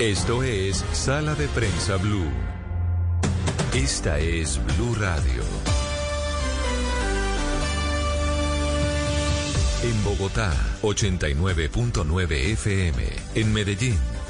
Esto es Sala de Prensa Blue. Esta es Blue Radio. En Bogotá, 89.9 FM. En Medellín.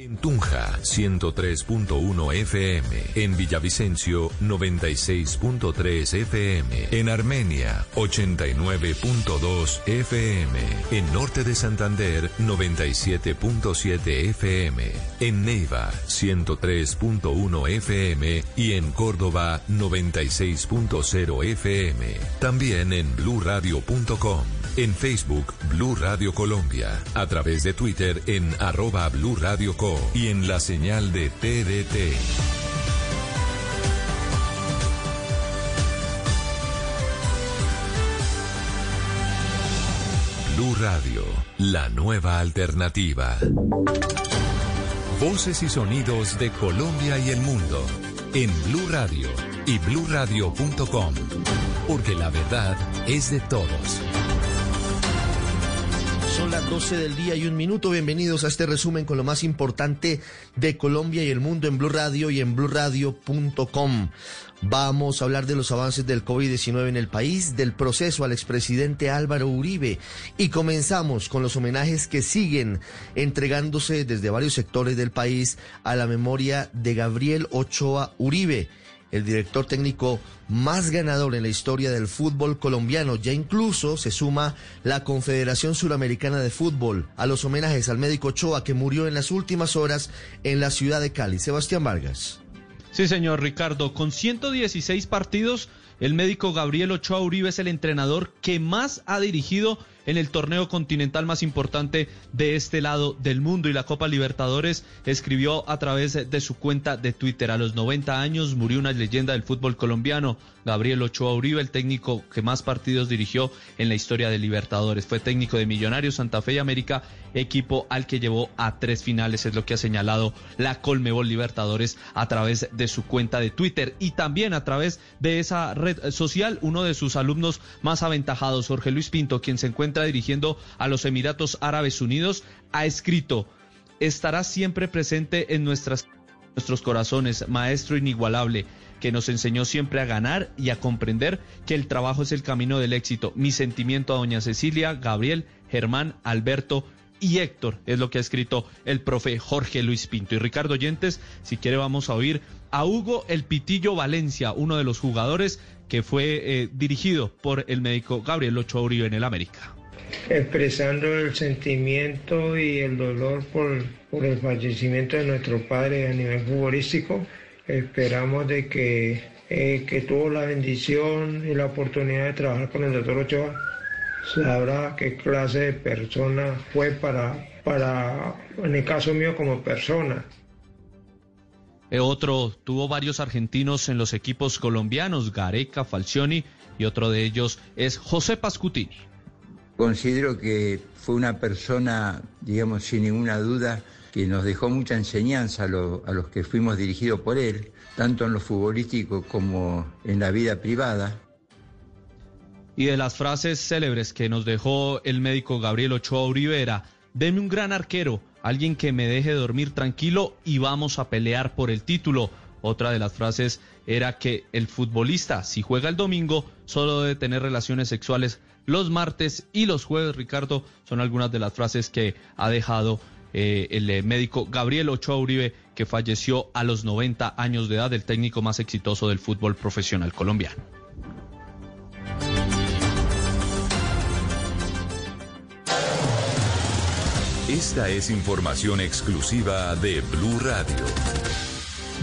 En Tunja, 103.1 FM. En Villavicencio, 96.3 FM. En Armenia, 89.2 FM. En Norte de Santander, 97.7 FM. En Neiva, 103.1 FM. Y en Córdoba, 96.0 FM. También en bluradio.com. En Facebook, Blue Radio Colombia. A través de Twitter en arroba Blue Radio Y en la señal de TDT. Blue Radio, la nueva alternativa. Voces y sonidos de Colombia y el mundo en Blue Radio y bluradio.com, porque la verdad es de todos. Son las 12 del día y un minuto. Bienvenidos a este resumen con lo más importante de Colombia y el mundo en Blue Radio y en bluradio.com. Vamos a hablar de los avances del COVID-19 en el país, del proceso al expresidente Álvaro Uribe y comenzamos con los homenajes que siguen entregándose desde varios sectores del país a la memoria de Gabriel Ochoa Uribe el director técnico más ganador en la historia del fútbol colombiano. Ya incluso se suma la Confederación Suramericana de Fútbol a los homenajes al médico Ochoa que murió en las últimas horas en la ciudad de Cali. Sebastián Vargas. Sí, señor Ricardo, con 116 partidos, el médico Gabriel Ochoa Uribe es el entrenador que más ha dirigido en el torneo continental más importante de este lado del mundo. Y la Copa Libertadores escribió a través de su cuenta de Twitter. A los 90 años murió una leyenda del fútbol colombiano Gabriel Ochoa Uribe el técnico que más partidos dirigió en la historia de Libertadores. Fue técnico de Millonarios Santa Fe y América equipo al que llevó a tres finales es lo que ha señalado la Colmebol Libertadores a través de su cuenta de Twitter y también a través de esa red social. Uno de sus alumnos más aventajados Jorge Luis Pinto quien se encuentra dirigiendo a los Emiratos Árabes Unidos, ha escrito, estará siempre presente en nuestras, nuestros corazones, maestro inigualable que nos enseñó siempre a ganar y a comprender que el trabajo es el camino del éxito. Mi sentimiento a doña Cecilia, Gabriel, Germán, Alberto y Héctor, es lo que ha escrito el profe Jorge Luis Pinto. Y Ricardo Oyentes, si quiere vamos a oír a Hugo El Pitillo Valencia, uno de los jugadores que fue eh, dirigido por el médico Gabriel Ochoa en el América expresando el sentimiento y el dolor por, por, el fallecimiento de nuestro padre a nivel futbolístico. Esperamos de que, eh, que tuvo la bendición y la oportunidad de trabajar con el doctor Ochoa, sabrá qué clase de persona fue para, para, en el caso mío como persona. Eh, otro tuvo varios argentinos en los equipos colombianos, Gareca, Falcioni, y otro de ellos es José Pascutini. Considero que fue una persona, digamos, sin ninguna duda, que nos dejó mucha enseñanza a, los que fuimos dirigidos por él, tanto en lo futbolístico como en la vida privada. Y de las frases célebres que nos dejó el médico Gabriel Ochoa Uribe era, deme un gran arquero, alguien que me deje dormir tranquilo y vamos a pelear por el título. Otra de las frases era que el futbolista, si juega el domingo, solo debe tener relaciones sexuales los martes y los jueves, Ricardo, son algunas de las frases que ha dejado eh, el eh, médico Gabriel Ochoa Uribe, que falleció a los 90 años de edad, el técnico más exitoso del fútbol profesional colombiano. Esta es información exclusiva de Blue Radio.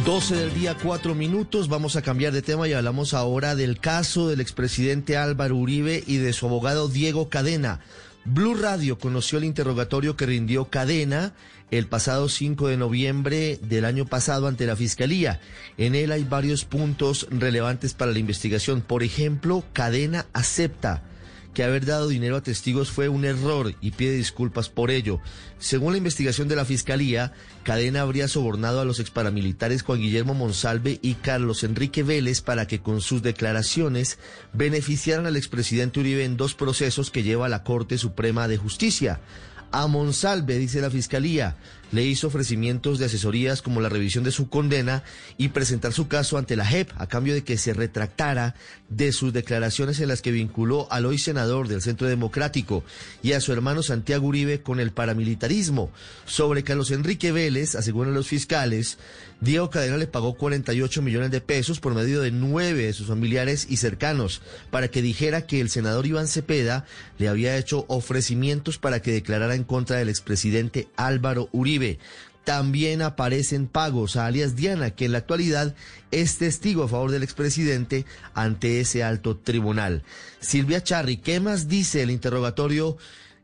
12 del día, 4 minutos. Vamos a cambiar de tema y hablamos ahora del caso del expresidente Álvaro Uribe y de su abogado Diego Cadena. Blue Radio conoció el interrogatorio que rindió Cadena el pasado 5 de noviembre del año pasado ante la Fiscalía. En él hay varios puntos relevantes para la investigación. Por ejemplo, Cadena acepta que haber dado dinero a testigos fue un error y pide disculpas por ello. Según la investigación de la Fiscalía, Cadena habría sobornado a los exparamilitares Juan Guillermo Monsalve y Carlos Enrique Vélez para que con sus declaraciones beneficiaran al expresidente Uribe en dos procesos que lleva a la Corte Suprema de Justicia. A Monsalve, dice la Fiscalía, le hizo ofrecimientos de asesorías como la revisión de su condena y presentar su caso ante la JEP a cambio de que se retractara de sus declaraciones en las que vinculó al hoy senador del Centro Democrático y a su hermano Santiago Uribe con el paramilitarismo. Sobre Carlos Enrique Vélez, aseguran los fiscales, Diego Cadena le pagó 48 millones de pesos por medio de nueve de sus familiares y cercanos para que dijera que el senador Iván Cepeda le había hecho ofrecimientos para que declarara en contra del expresidente Álvaro Uribe. También aparecen pagos a alias Diana, que en la actualidad es testigo a favor del expresidente ante ese alto tribunal. Silvia Charri, ¿qué más dice el interrogatorio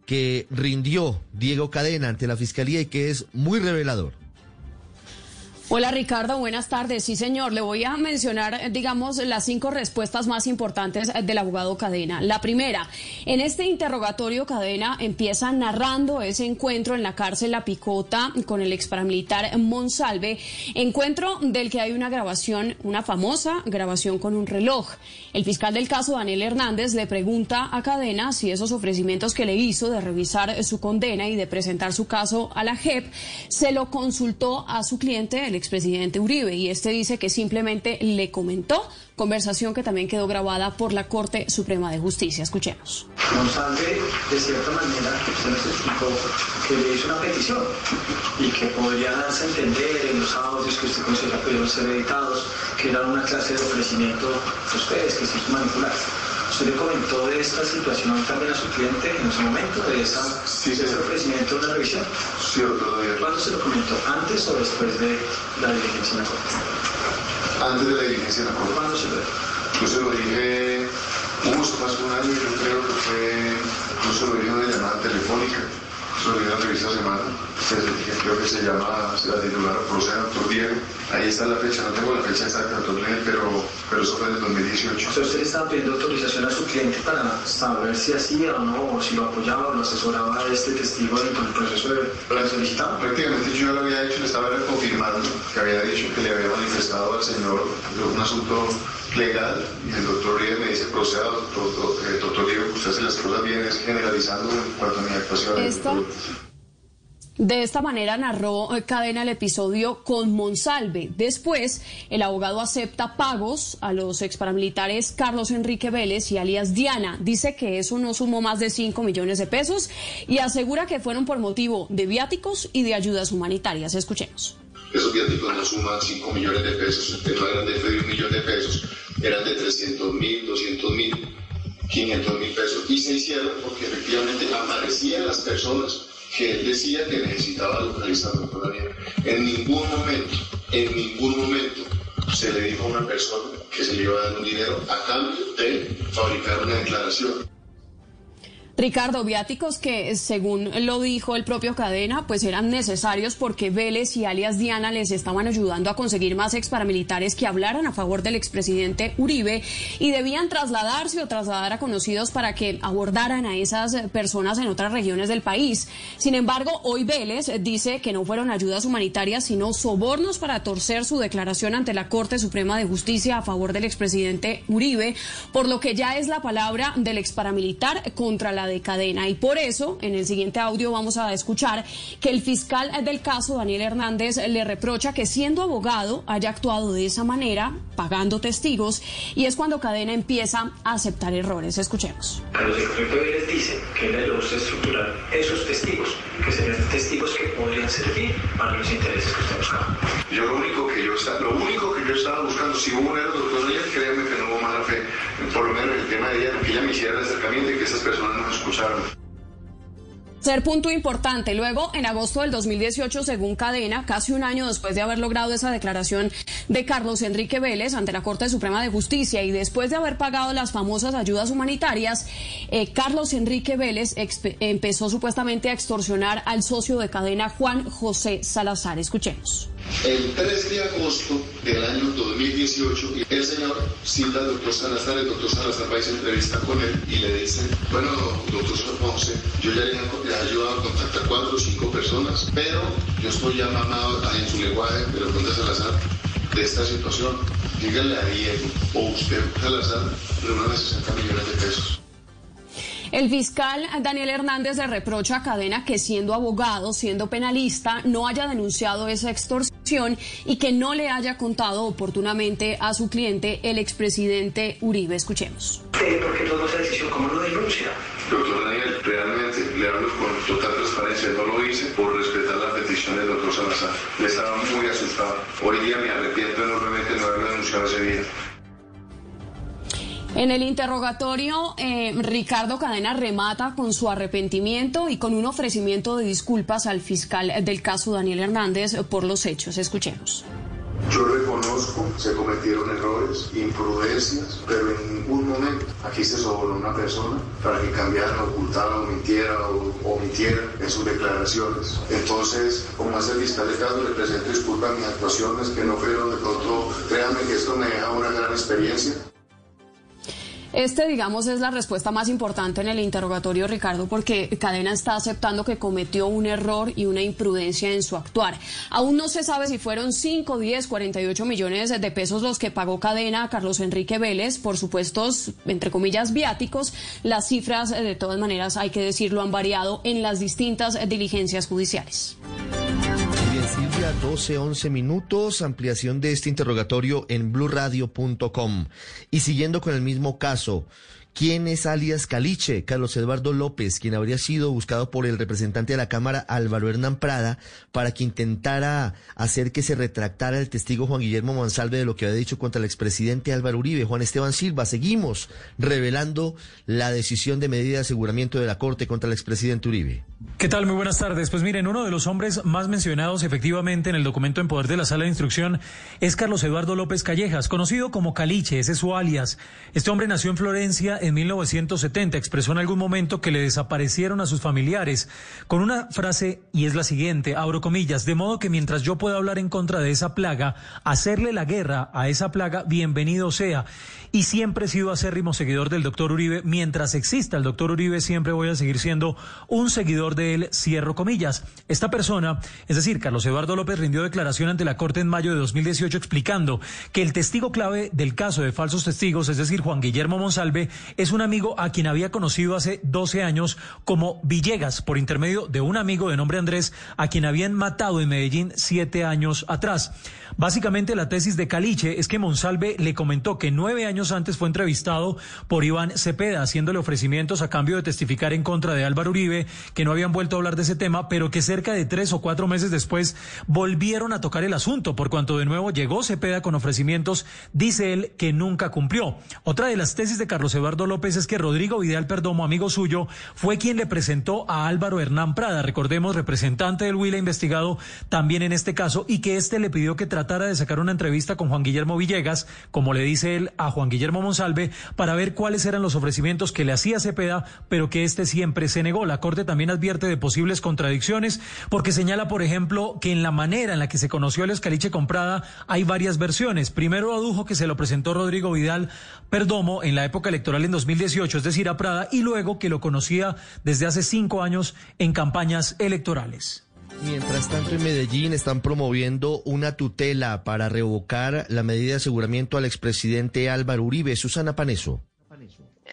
que rindió Diego Cadena ante la Fiscalía y que es muy revelador? Hola Ricardo, buenas tardes. Sí, señor, le voy a mencionar, digamos, las cinco respuestas más importantes del abogado Cadena. La primera, en este interrogatorio Cadena empieza narrando ese encuentro en la cárcel La Picota con el ex paramilitar Monsalve, encuentro del que hay una grabación, una famosa grabación con un reloj. El fiscal del caso, Daniel Hernández, le pregunta a Cadena si esos ofrecimientos que le hizo de revisar su condena y de presentar su caso a la JEP se lo consultó a su cliente, expresidente Uribe y este dice que simplemente le comentó, conversación que también quedó grabada por la Corte Suprema de Justicia. Escuchemos. Monsalve, de cierta manera, se nos explicó que le hizo una petición y que podría darse a entender en los audios que usted considera pudieron ser editados, que era una clase de ofrecimiento a ustedes, que se hizo manipular. ¿Usted le comentó de esta situación también a su cliente en ese momento, de, esa, sí, de ese ofrecimiento de una revisión? Sí, día. ¿Cuándo se lo comentó? ¿Antes o después de la diligencia en la corte? Antes de la diligencia en la corte. ¿Cuándo se lo dijo? Yo se lo dije, hubo más de un año, yo creo que fue, yo se lo dije en una llamada telefónica, lo dije en la revista Semana, creo que se llama, se la titular Proceda, doctor Diego. Ahí está la fecha, no tengo la fecha exacta, pero, pero eso fue en el 2018. O sea, usted estaba pidiendo autorización a su cliente para saber si hacía o no, o si lo apoyaba o lo asesoraba a este testigo en el proceso de la solicitado. Prácticamente yo ya lo había hecho, le estaba confirmando que había dicho que le había manifestado al señor un asunto legal y el doctor Uribe me dice, proceda, doctor, eh, doctor Diego, usted hace las cosas bien, es generalizando en cuanto a mi actuación. ¿Esto? De esta manera narró Cadena el episodio con Monsalve. Después, el abogado acepta pagos a los exparamilitares Carlos Enrique Vélez y alias Diana. Dice que eso no sumó más de 5 millones de pesos y asegura que fueron por motivo de viáticos y de ayudas humanitarias. Escuchemos. Esos viáticos no suman 5 millones de pesos, no eran de un millón de pesos, eran de 300 mil, 200 mil, 500 mil pesos. Y se hicieron porque efectivamente aparecían las personas que él decía que necesitaba localizar doctor Daniel. En ningún momento, en ningún momento se le dijo a una persona que se le iba a dar un dinero a cambio de fabricar una declaración. Ricardo, viáticos que, según lo dijo el propio Cadena, pues eran necesarios porque Vélez y alias Diana les estaban ayudando a conseguir más ex paramilitares que hablaran a favor del expresidente Uribe y debían trasladarse o trasladar a conocidos para que abordaran a esas personas en otras regiones del país. Sin embargo, hoy Vélez dice que no fueron ayudas humanitarias, sino sobornos para torcer su declaración ante la Corte Suprema de Justicia a favor del expresidente Uribe, por lo que ya es la palabra del ex paramilitar contra la de cadena. Y por eso, en el siguiente audio vamos a escuchar que el fiscal del caso, Daniel Hernández, le reprocha que siendo abogado haya actuado de esa manera, pagando testigos, y es cuando cadena empieza a aceptar errores. Escuchemos. Carlos Enrique Vélez dice que él le gusta estructurar esos testigos, que serían testigos que podrían servir para los intereses que usted buscaba. Yo lo único que yo estaba, lo único que yo estaba buscando, si hubo un error, doctor créeme que no hubo mala fe, por lo menos en el tema de ella, que ella me hiciera el acercamiento y que esas personas nos escucharon. Ser punto importante. Luego, en agosto del 2018, según Cadena, casi un año después de haber logrado esa declaración de Carlos Enrique Vélez ante la Corte Suprema de Justicia y después de haber pagado las famosas ayudas humanitarias, eh, Carlos Enrique Vélez empezó supuestamente a extorsionar al socio de cadena Juan José Salazar. Escuchemos. El 3 de agosto del año 2018, el señor cita al doctor Salazar, el doctor Salazar va a hacer entrevista con él y le dice, bueno, doctor Salazar, yo ya le he ayudado a contactar cuatro o cinco personas, pero yo estoy ya mamado en su lenguaje, pero doctor Salazar, de esta situación. Díganle a Diego o usted, Salazar, de 60 millones de pesos. El fiscal Daniel Hernández le reprocha a Cadena que siendo abogado, siendo penalista, no haya denunciado esa extorsión y que no le haya contado oportunamente a su cliente, el expresidente Uribe. Escuchemos. porque tomó esa decisión? ¿Cómo lo denuncia? Doctor Daniel, realmente le hablo con total transparencia. No lo hice por respetar la petición del doctor Salazar. Le estaba muy asustado. Hoy día me arrepiento enormemente de no haberlo denunciado ese día. En el interrogatorio, eh, Ricardo Cadena remata con su arrepentimiento y con un ofrecimiento de disculpas al fiscal del caso Daniel Hernández por los hechos. Escuchemos. Yo reconozco, se cometieron errores, imprudencias, pero en ningún momento aquí se sobornó una persona para que cambiara, ocultara mintiera o omitiera en sus declaraciones. Entonces, como hace el fiscal de caso, le presento disculpas a mis actuaciones que no fueron de pronto, créanme que esto me deja una gran experiencia. Este, digamos, es la respuesta más importante en el interrogatorio, Ricardo, porque Cadena está aceptando que cometió un error y una imprudencia en su actuar. Aún no se sabe si fueron 5, 10, 48 millones de pesos los que pagó Cadena a Carlos Enrique Vélez por supuestos, entre comillas, viáticos. Las cifras, eh, de todas maneras, hay que decirlo, han variado en las distintas diligencias judiciales. Silvia, 12, 11 minutos, ampliación de este interrogatorio en blurradio.com. Y siguiendo con el mismo caso, ¿Quién es alias Caliche? Carlos Eduardo López, quien habría sido buscado por el representante de la Cámara, Álvaro Hernán Prada, para que intentara hacer que se retractara el testigo Juan Guillermo Monsalve de lo que había dicho contra el expresidente Álvaro Uribe. Juan Esteban Silva, seguimos revelando la decisión de medida de aseguramiento de la Corte contra el expresidente Uribe. ¿Qué tal? Muy buenas tardes. Pues miren, uno de los hombres más mencionados efectivamente en el documento en poder de la sala de instrucción es Carlos Eduardo López Callejas, conocido como Caliche, ese es su alias. Este hombre nació en Florencia en 1970 expresó en algún momento que le desaparecieron a sus familiares con una frase y es la siguiente, abro comillas, de modo que mientras yo pueda hablar en contra de esa plaga, hacerle la guerra a esa plaga, bienvenido sea. Y siempre he sido acérrimo seguidor del doctor Uribe. Mientras exista el doctor Uribe, siempre voy a seguir siendo un seguidor de él, cierro comillas. Esta persona, es decir, Carlos Eduardo López rindió declaración ante la Corte en mayo de 2018 explicando que el testigo clave del caso de falsos testigos, es decir, Juan Guillermo Monsalve, es un amigo a quien había conocido hace 12 años como Villegas, por intermedio de un amigo de nombre Andrés, a quien habían matado en Medellín siete años atrás. Básicamente la tesis de Caliche es que Monsalve le comentó que nueve años antes fue entrevistado por Iván Cepeda, haciéndole ofrecimientos a cambio de testificar en contra de Álvaro Uribe, que no habían vuelto a hablar de ese tema, pero que cerca de tres o cuatro meses después volvieron a tocar el asunto, por cuanto de nuevo llegó Cepeda con ofrecimientos, dice él, que nunca cumplió. Otra de las tesis de Carlos Eduardo López es que Rodrigo Vidal Perdomo, amigo suyo, fue quien le presentó a Álvaro Hernán Prada, recordemos, representante del Huila investigado también en este caso, y que éste le pidió que tratara de sacar una entrevista con Juan Guillermo Villegas, como le dice él a Juan Guillermo Monsalve, para ver cuáles eran los ofrecimientos que le hacía Cepeda, pero que éste siempre se negó. La Corte también de posibles contradicciones, porque señala, por ejemplo, que en la manera en la que se conoció el escaliche comprada hay varias versiones. Primero adujo que se lo presentó Rodrigo Vidal Perdomo en la época electoral en 2018, es decir, a Prada, y luego que lo conocía desde hace cinco años en campañas electorales. Mientras tanto, en Medellín están promoviendo una tutela para revocar la medida de aseguramiento al expresidente Álvaro Uribe. Susana Paneso.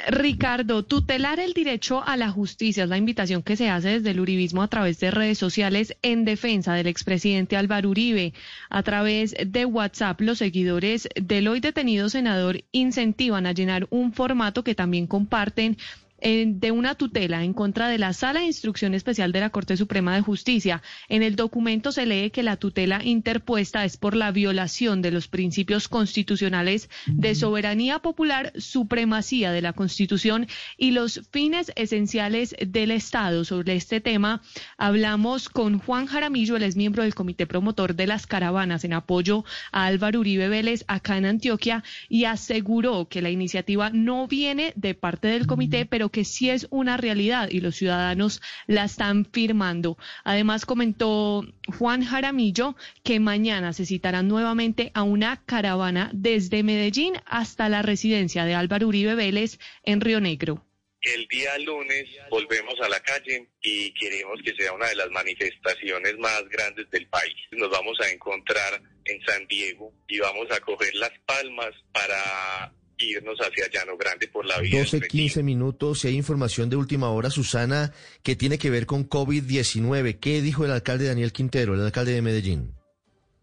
Ricardo, tutelar el derecho a la justicia es la invitación que se hace desde el uribismo a través de redes sociales en defensa del expresidente Álvaro Uribe. A través de WhatsApp, los seguidores del hoy detenido senador incentivan a llenar un formato que también comparten de una tutela en contra de la Sala de Instrucción Especial de la Corte Suprema de Justicia. En el documento se lee que la tutela interpuesta es por la violación de los principios constitucionales de soberanía popular, supremacía de la Constitución y los fines esenciales del Estado. Sobre este tema hablamos con Juan Jaramillo, él es miembro del Comité Promotor de las Caravanas en apoyo a Álvaro Uribe Vélez acá en Antioquia y aseguró que la iniciativa no viene de parte del comité, pero que sí es una realidad y los ciudadanos la están firmando. Además, comentó Juan Jaramillo que mañana se citarán nuevamente a una caravana desde Medellín hasta la residencia de Álvaro Uribe Vélez en Río Negro. El día lunes volvemos a la calle y queremos que sea una de las manifestaciones más grandes del país. Nos vamos a encontrar en San Diego y vamos a coger las palmas para irnos hacia Llano Grande por la vía. 12, 15 minutos. Si hay información de última hora, Susana, que tiene que ver con COVID-19. ¿Qué dijo el alcalde Daniel Quintero, el alcalde de Medellín?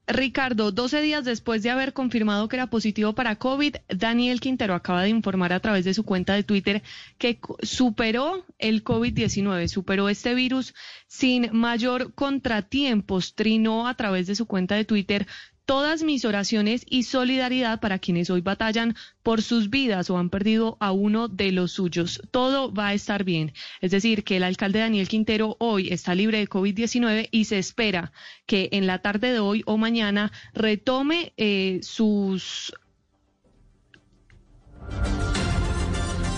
Ricardo, 12 días después de haber confirmado que era positivo para COVID, Daniel Quintero acaba de informar a través de su cuenta de Twitter que superó el COVID-19, superó este virus sin mayor contratiempos. Trinó a través de su cuenta de Twitter todas mis oraciones y solidaridad para quienes hoy batallan por sus vidas o han perdido a uno de los suyos. Todo va a estar bien. Es decir, que el alcalde Daniel Quintero hoy está libre de COVID-19 y se espera que en la tarde de hoy o mañana retome eh, sus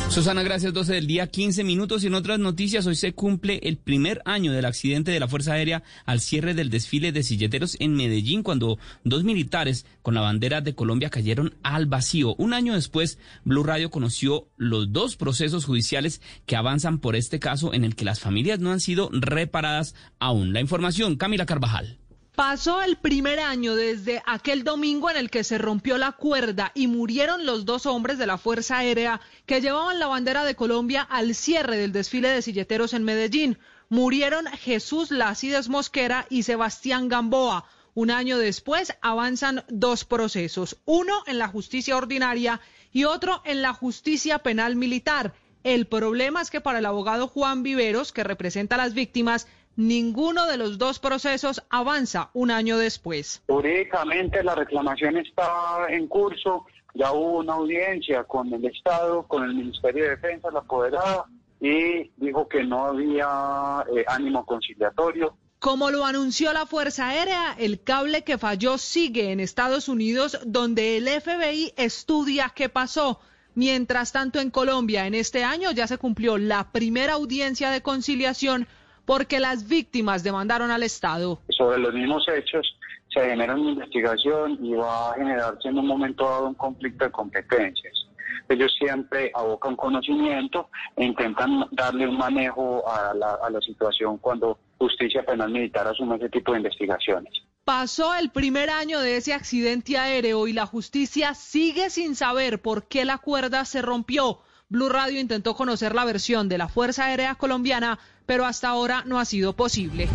Susana, gracias. 12 del día, 15 minutos. Y en otras noticias, hoy se cumple el primer año del accidente de la Fuerza Aérea al cierre del desfile de silleteros en Medellín, cuando dos militares con la bandera de Colombia cayeron al vacío. Un año después, Blue Radio conoció los dos procesos judiciales que avanzan por este caso en el que las familias no han sido reparadas aún. La información, Camila Carvajal. Pasó el primer año desde aquel domingo en el que se rompió la cuerda y murieron los dos hombres de la Fuerza Aérea que llevaban la bandera de Colombia al cierre del desfile de silleteros en Medellín. Murieron Jesús Lácides Mosquera y Sebastián Gamboa. Un año después avanzan dos procesos, uno en la justicia ordinaria y otro en la justicia penal militar. El problema es que para el abogado Juan Viveros, que representa a las víctimas, ninguno de los dos procesos avanza un año después. Jurídicamente la reclamación está en curso, ya hubo una audiencia con el Estado, con el Ministerio de Defensa, la apoderada, y dijo que no había eh, ánimo conciliatorio. Como lo anunció la Fuerza Aérea, el cable que falló sigue en Estados Unidos, donde el FBI estudia qué pasó. Mientras tanto, en Colombia, en este año ya se cumplió la primera audiencia de conciliación porque las víctimas demandaron al Estado. Sobre los mismos hechos se genera una investigación y va a generarse en un momento dado un conflicto de competencias. Ellos siempre abocan conocimiento e intentan darle un manejo a la, a la situación cuando justicia penal militar asume ese tipo de investigaciones. Pasó el primer año de ese accidente aéreo y la justicia sigue sin saber por qué la cuerda se rompió. Blue Radio intentó conocer la versión de la Fuerza Aérea Colombiana, pero hasta ahora no ha sido posible.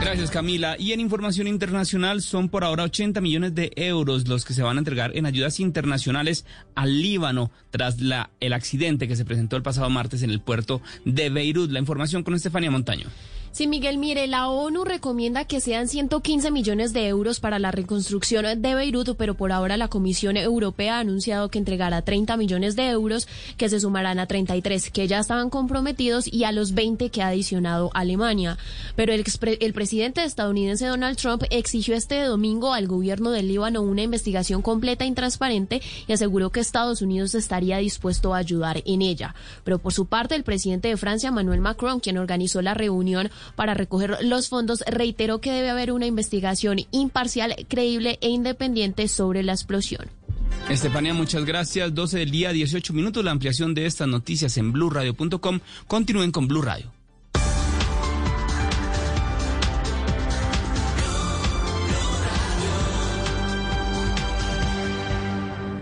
Gracias Camila. Y en información internacional son por ahora 80 millones de euros los que se van a entregar en ayudas internacionales al Líbano tras la, el accidente que se presentó el pasado martes en el puerto de Beirut. La información con Estefanía Montaño. Sí, Miguel, mire, la ONU recomienda que sean 115 millones de euros para la reconstrucción de Beirut, pero por ahora la Comisión Europea ha anunciado que entregará 30 millones de euros, que se sumarán a 33 que ya estaban comprometidos y a los 20 que ha adicionado Alemania. Pero el, el presidente estadounidense Donald Trump exigió este domingo al gobierno del Líbano una investigación completa y transparente y aseguró que Estados Unidos estaría dispuesto a ayudar en ella. Pero por su parte, el presidente de Francia, Manuel Macron, quien organizó la reunión, para recoger los fondos, reiteró que debe haber una investigación imparcial, creíble e independiente sobre la explosión. Estefania, muchas gracias. 12 del día, 18 minutos. La ampliación de estas noticias en blurradio.com. Continúen con Blue Radio.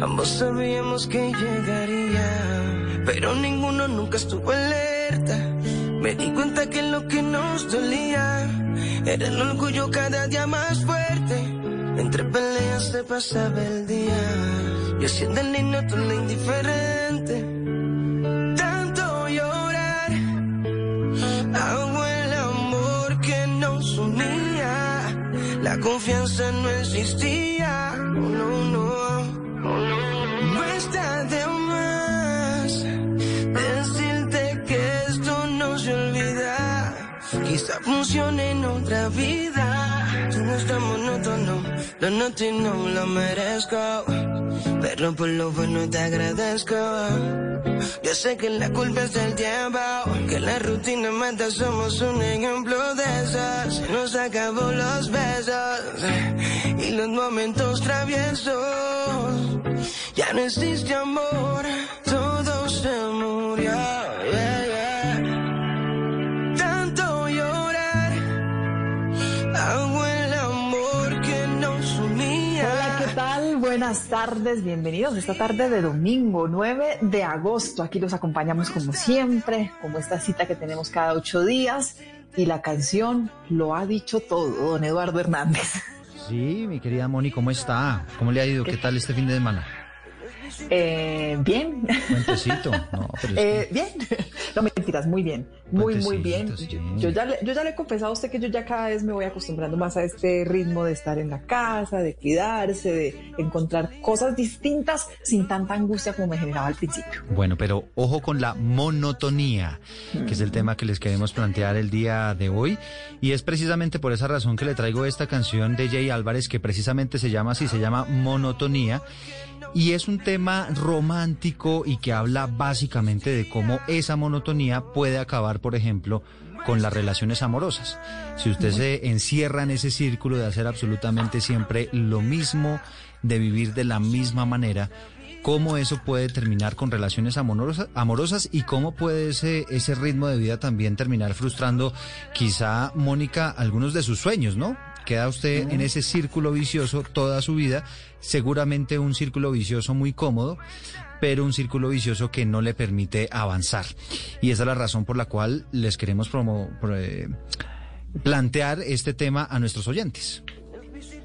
Ambos sabíamos que llegaría, pero ninguno nunca estuvo alerta. Me di cuenta que lo que nos dolía era el orgullo cada día más fuerte. Entre peleas se pasaba el día, yo siendo el niño tú la indiferente. Tanto llorar, hago el amor que nos unía. La confianza no existía, no, no, Quizá funcione en otra vida. Tú no estás monótono, noto y no lo merezco. Pero por lo bueno te agradezco. Yo sé que la culpa es del tiempo, que la rutina mata, somos un ejemplo de esas. Se nos acabó los besos y los momentos traviesos. Ya no existe amor, todo se murió. yeah. Buenas tardes, bienvenidos esta tarde de domingo 9 de agosto. Aquí los acompañamos como siempre, como esta cita que tenemos cada ocho días. Y la canción lo ha dicho todo, don Eduardo Hernández. Sí, mi querida Moni, ¿cómo está? ¿Cómo le ha ido? ¿Qué tal este fin de semana? Eh, bien. Cuentecito. No, pero es Eh, bien. No mentiras, muy bien. Muy, muy bien. sí. Yo, yo ya le, yo ya le he confesado a usted que yo ya cada vez me voy acostumbrando más a este ritmo de estar en la casa, de cuidarse, de encontrar cosas distintas sin tanta angustia como me generaba al principio. Bueno, pero ojo con la monotonía, que es el tema que les queremos plantear el día de hoy. Y es precisamente por esa razón que le traigo esta canción de Jay Álvarez, que precisamente se llama así, se llama Monotonía. Y es un tema romántico y que habla básicamente de cómo esa monotonía puede acabar, por ejemplo, con las relaciones amorosas. Si usted se encierra en ese círculo de hacer absolutamente siempre lo mismo, de vivir de la misma manera, cómo eso puede terminar con relaciones amorosas, amorosas y cómo puede ese, ese ritmo de vida también terminar frustrando quizá, Mónica, algunos de sus sueños, ¿no? Queda usted en ese círculo vicioso toda su vida, seguramente un círculo vicioso muy cómodo, pero un círculo vicioso que no le permite avanzar. Y esa es la razón por la cual les queremos promo- pro- eh, plantear este tema a nuestros oyentes.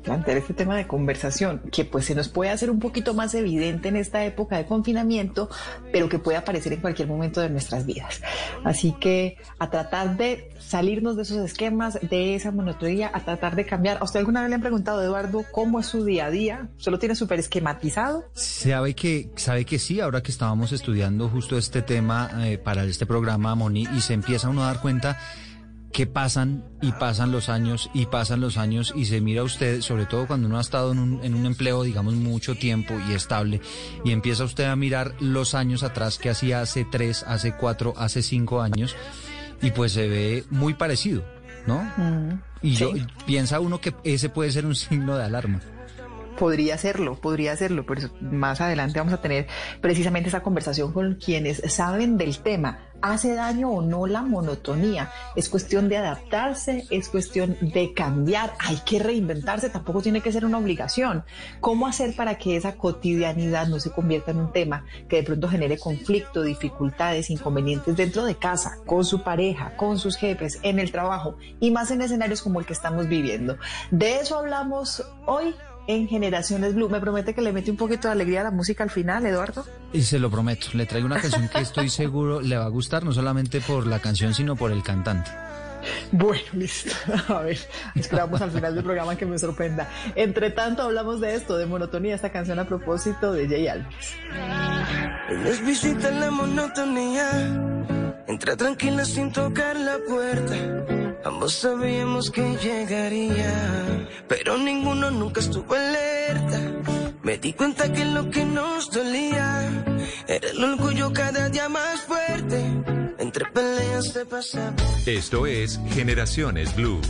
Plantear este tema de conversación, que pues se nos puede hacer un poquito más evidente en esta época de confinamiento, pero que puede aparecer en cualquier momento de nuestras vidas. Así que a tratar de salirnos de esos esquemas, de esa monotonía, a tratar de cambiar. ¿A usted alguna vez le han preguntado, Eduardo, cómo es su día a día? ¿Se lo tiene súper esquematizado? Sabe que, sabe que sí, ahora que estábamos estudiando justo este tema eh, para este programa, Moni, y se empieza uno a dar cuenta que pasan y pasan los años y pasan los años y se mira usted, sobre todo cuando uno ha estado en un, en un empleo, digamos, mucho tiempo y estable, y empieza usted a mirar los años atrás que hacía hace tres, hace cuatro, hace cinco años, y pues se ve muy parecido, ¿no? Y yo, piensa uno que ese puede ser un signo de alarma. Podría serlo, podría serlo, pero más adelante vamos a tener precisamente esa conversación con quienes saben del tema. ¿Hace daño o no la monotonía? Es cuestión de adaptarse, es cuestión de cambiar, hay que reinventarse, tampoco tiene que ser una obligación. ¿Cómo hacer para que esa cotidianidad no se convierta en un tema que de pronto genere conflicto, dificultades, inconvenientes dentro de casa, con su pareja, con sus jefes, en el trabajo y más en escenarios como el que estamos viviendo? De eso hablamos hoy en Generaciones Blue. ¿Me promete que le mete un poquito de alegría a la música al final, Eduardo? Y se lo prometo, le traigo una canción que estoy seguro le va a gustar, no solamente por la canción, sino por el cantante. Bueno, listo. A ver, esperamos al final del programa que me sorprenda. Entre tanto, hablamos de esto, de monotonía, esta canción a propósito de Jay Alves. Les visita la monotonía. Entra tranquila sin tocar la puerta. Ambos sabíamos que llegaría, pero ninguno nunca estuvo alerta. Me di cuenta que lo que nos dolía era el orgullo cada día más fuerte. Entre peleas se pasaba. Esto es Generaciones Blue.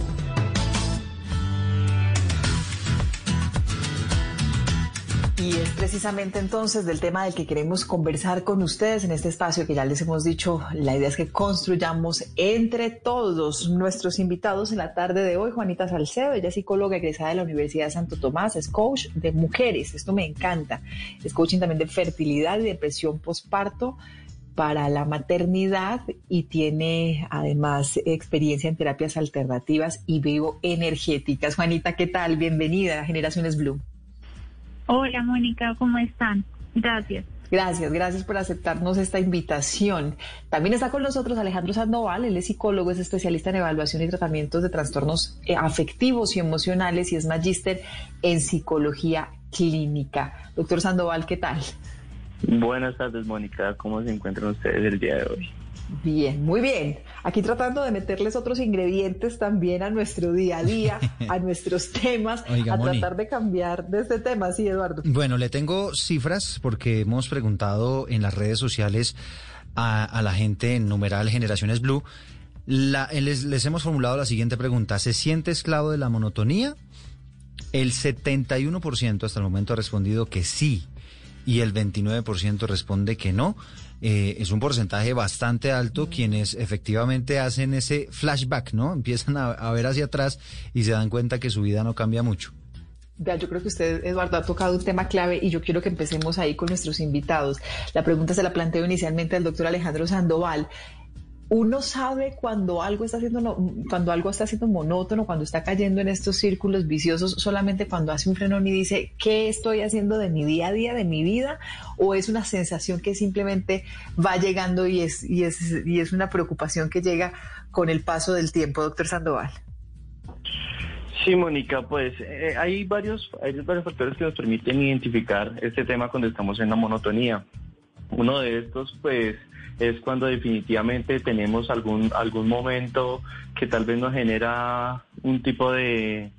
Y es precisamente entonces del tema del que queremos conversar con ustedes en este espacio que ya les hemos dicho, la idea es que construyamos entre todos nuestros invitados en la tarde de hoy. Juanita Salcedo, ella es psicóloga egresada de la Universidad de Santo Tomás, es coach de mujeres, esto me encanta. Es coaching también de fertilidad y depresión postparto para la maternidad y tiene además experiencia en terapias alternativas y bioenergéticas. Juanita, ¿qué tal? Bienvenida a Generaciones Blue. Hola Mónica, ¿cómo están? Gracias. Gracias, gracias por aceptarnos esta invitación. También está con nosotros Alejandro Sandoval, él es psicólogo, es especialista en evaluación y tratamientos de trastornos eh, afectivos y emocionales y es magíster en psicología clínica. Doctor Sandoval, ¿qué tal? Buenas tardes, Mónica. ¿Cómo se encuentran ustedes el día de hoy? Bien, muy bien. Aquí tratando de meterles otros ingredientes también a nuestro día a día, a nuestros temas, a tratar de cambiar de este tema. Sí, Eduardo. Bueno, le tengo cifras porque hemos preguntado en las redes sociales a, la gente en numeral Generaciones Blue. La, les, les hemos formulado la siguiente pregunta. ¿Se siente esclavo de la monotonía? El 71% hasta el momento ha respondido que sí y el 29% responde que no. Eh, es un porcentaje bastante alto quienes efectivamente hacen ese flashback, ¿no? Empiezan a, ver hacia atrás y se dan cuenta que su vida no cambia mucho. Ya, yo creo que usted, Eduardo, ha tocado un tema clave y yo quiero que empecemos ahí con nuestros invitados. La pregunta se la planteo inicialmente al doctor Alejandro Sandoval uno sabe cuando algo está haciendo cuando algo está siendo monótono, cuando está cayendo en estos círculos viciosos, solamente cuando hace un frenón y dice qué estoy haciendo de mi día a día, de mi vida, o es una sensación que simplemente va llegando y es y es y es una preocupación que llega con el paso del tiempo, doctor Sandoval. Sí, Mónica, pues eh, hay varios hay varios factores que nos permiten identificar este tema cuando estamos en la monotonía. Uno de estos, pues es cuando definitivamente tenemos algún, algún momento que tal vez nos genera un tipo de,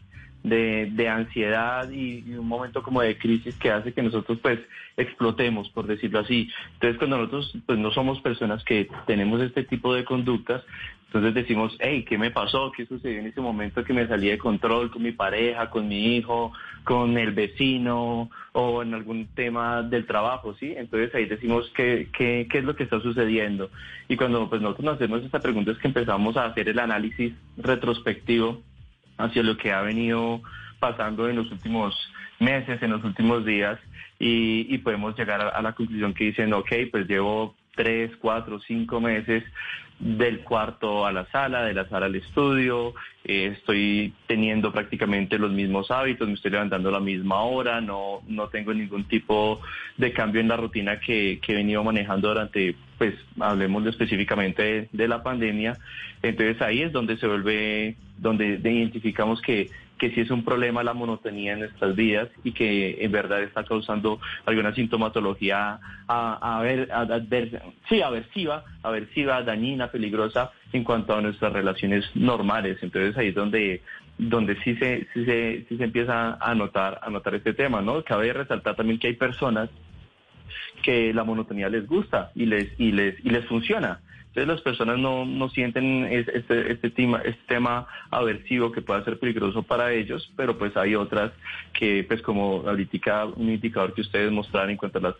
de, ansiedad y, un momento como de crisis que hace que nosotros pues explotemos, por decirlo así. Entonces cuando nosotros pues no somos personas que tenemos este tipo de conductas, entonces decimos, hey, ¿qué me pasó? ¿Qué sucedió en ese momento que me salí de control con mi pareja, con mi hijo, con el vecino o en algún tema del trabajo, ¿sí? Entonces ahí decimos qué, qué, qué es lo que está sucediendo. Y cuando pues, nosotros nos hacemos esta pregunta es que empezamos a hacer el análisis retrospectivo hacia lo que ha venido pasando en los últimos meses, en los últimos días, y, podemos llegar a, la conclusión que dicen, ok, pues llevo tres, cuatro, cinco meses del cuarto a la sala, de la sala al estudio, eh, estoy teniendo prácticamente los mismos hábitos, me estoy levantando a la misma hora, no, no tengo ningún tipo de cambio en la rutina que, que he venido manejando durante, pues hablemos específicamente de, la pandemia. Entonces ahí es donde se vuelve, donde identificamos que que sí es un problema la monotonía en nuestras vidas y que en verdad está causando alguna sintomatología a, ver, a, sí, aversiva, aversiva, dañina, peligrosa en cuanto a nuestras relaciones normales. Entonces ahí es donde donde sí se, sí se, sí se empieza a notar, a notar este tema, ¿no? Cabe resaltar también que hay personas que la monotonía les gusta y les, y les, y les funciona. Entonces las personas no, no sienten este, este, tema, este tema aversivo que pueda ser peligroso para ellos, pero pues hay otras que, pues como ahorita un indicador que ustedes mostraron en cuanto a, las,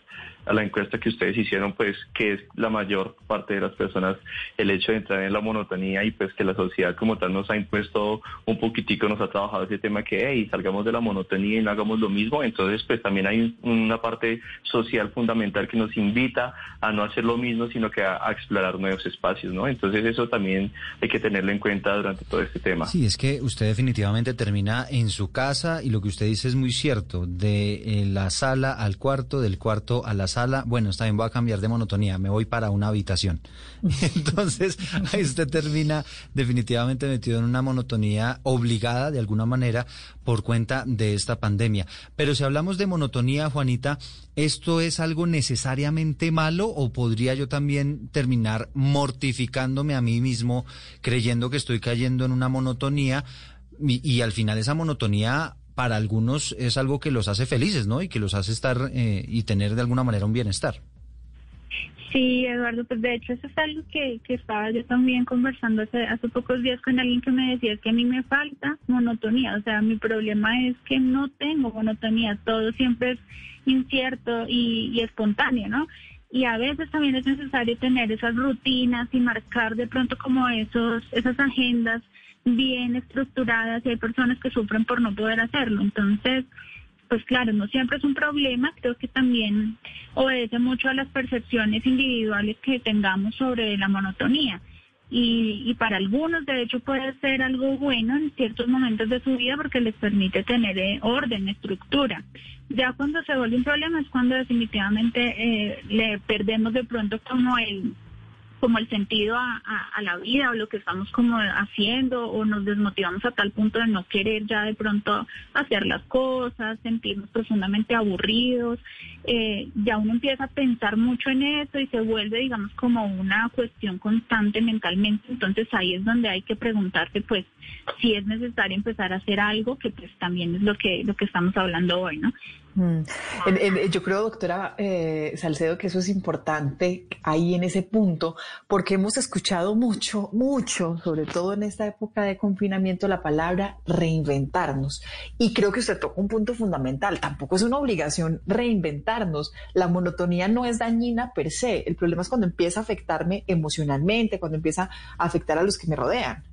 a la encuesta que ustedes hicieron, pues que es la mayor parte de las personas el hecho de entrar en la monotonía y pues que la sociedad como tal nos ha impuesto un poquitico, nos ha trabajado ese tema que, hey, salgamos de la monotonía y no hagamos lo mismo. Entonces pues también hay una parte social fundamental que nos invita a no hacer lo mismo, sino que a, explorar nuevos espacios, ¿no? Entonces eso también hay que tenerlo en cuenta durante todo este tema. Sí, es que usted definitivamente termina en su casa y lo que usted dice es muy cierto, de eh, la sala al cuarto, del cuarto a la sala, bueno, está bien, voy a cambiar de monotonía, me voy para una habitación. Entonces, ahí usted termina definitivamente metido en una monotonía obligada de alguna manera por cuenta de esta pandemia. Pero si hablamos de monotonía, Juanita, ¿esto es algo necesariamente malo o podría yo también terminar mortificándome a mí mismo creyendo que estoy cayendo en una monotonía y, al final esa monotonía para algunos es algo que los hace felices, ¿no? Y que los hace estar eh, y tener de alguna manera un bienestar. Sí, Eduardo, pues de hecho eso es algo que, que estaba yo también conversando hace, hace pocos días con alguien que me decía que a mí me falta monotonía, o sea, mi problema es que no tengo monotonía, todo siempre es incierto y, y espontáneo, ¿no? Y a veces también es necesario tener esas rutinas y marcar de pronto como esos, esas agendas bien estructuradas y hay personas que sufren por no poder hacerlo. Entonces, pues claro, no siempre es un problema, creo que también obedece mucho a las percepciones individuales que tengamos sobre la monotonía. Y, y, para algunos, de hecho, puede ser algo bueno en ciertos momentos de su vida porque les permite tener eh, orden, estructura. Ya cuando se vuelve un problema es cuando definitivamente eh, le perdemos de pronto como el como el sentido a, la vida o lo que estamos como haciendo o nos desmotivamos a tal punto de no querer ya de pronto hacer las cosas, sentirnos profundamente aburridos, eh, ya uno empieza a pensar mucho en eso y se vuelve digamos como una cuestión constante mentalmente, entonces ahí es donde hay que preguntarse pues si es necesario empezar a hacer algo que pues también es lo que lo que estamos hablando hoy, ¿no? Mm. yo creo, doctora eh, Salcedo, que eso es importante ahí en ese punto, porque hemos escuchado mucho, mucho, sobre todo en esta época de confinamiento, la palabra reinventarnos. Y creo que usted toca un punto fundamental. Tampoco es una obligación reinventarnos. La monotonía no es dañina per se. El problema es cuando empieza a afectarme emocionalmente, cuando empieza a afectar a los que me rodean.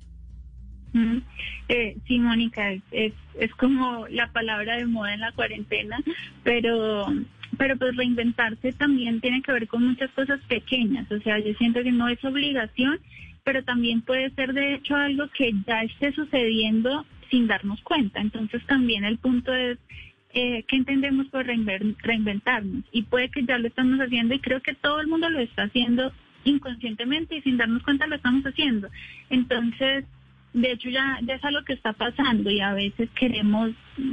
Eh, sí, Mónica, es, es como la palabra de moda en la cuarentena, pero pero pues reinventarse también tiene que ver con muchas cosas pequeñas, o sea, yo siento que no es obligación, pero también puede ser de hecho algo que ya esté sucediendo sin darnos cuenta, entonces también el punto es eh, qué entendemos por reinventarnos y puede que ya lo estamos haciendo y creo que todo el mundo lo está haciendo inconscientemente y sin darnos cuenta lo estamos haciendo, entonces de hecho ya, ya es algo que está pasando y a veces queremos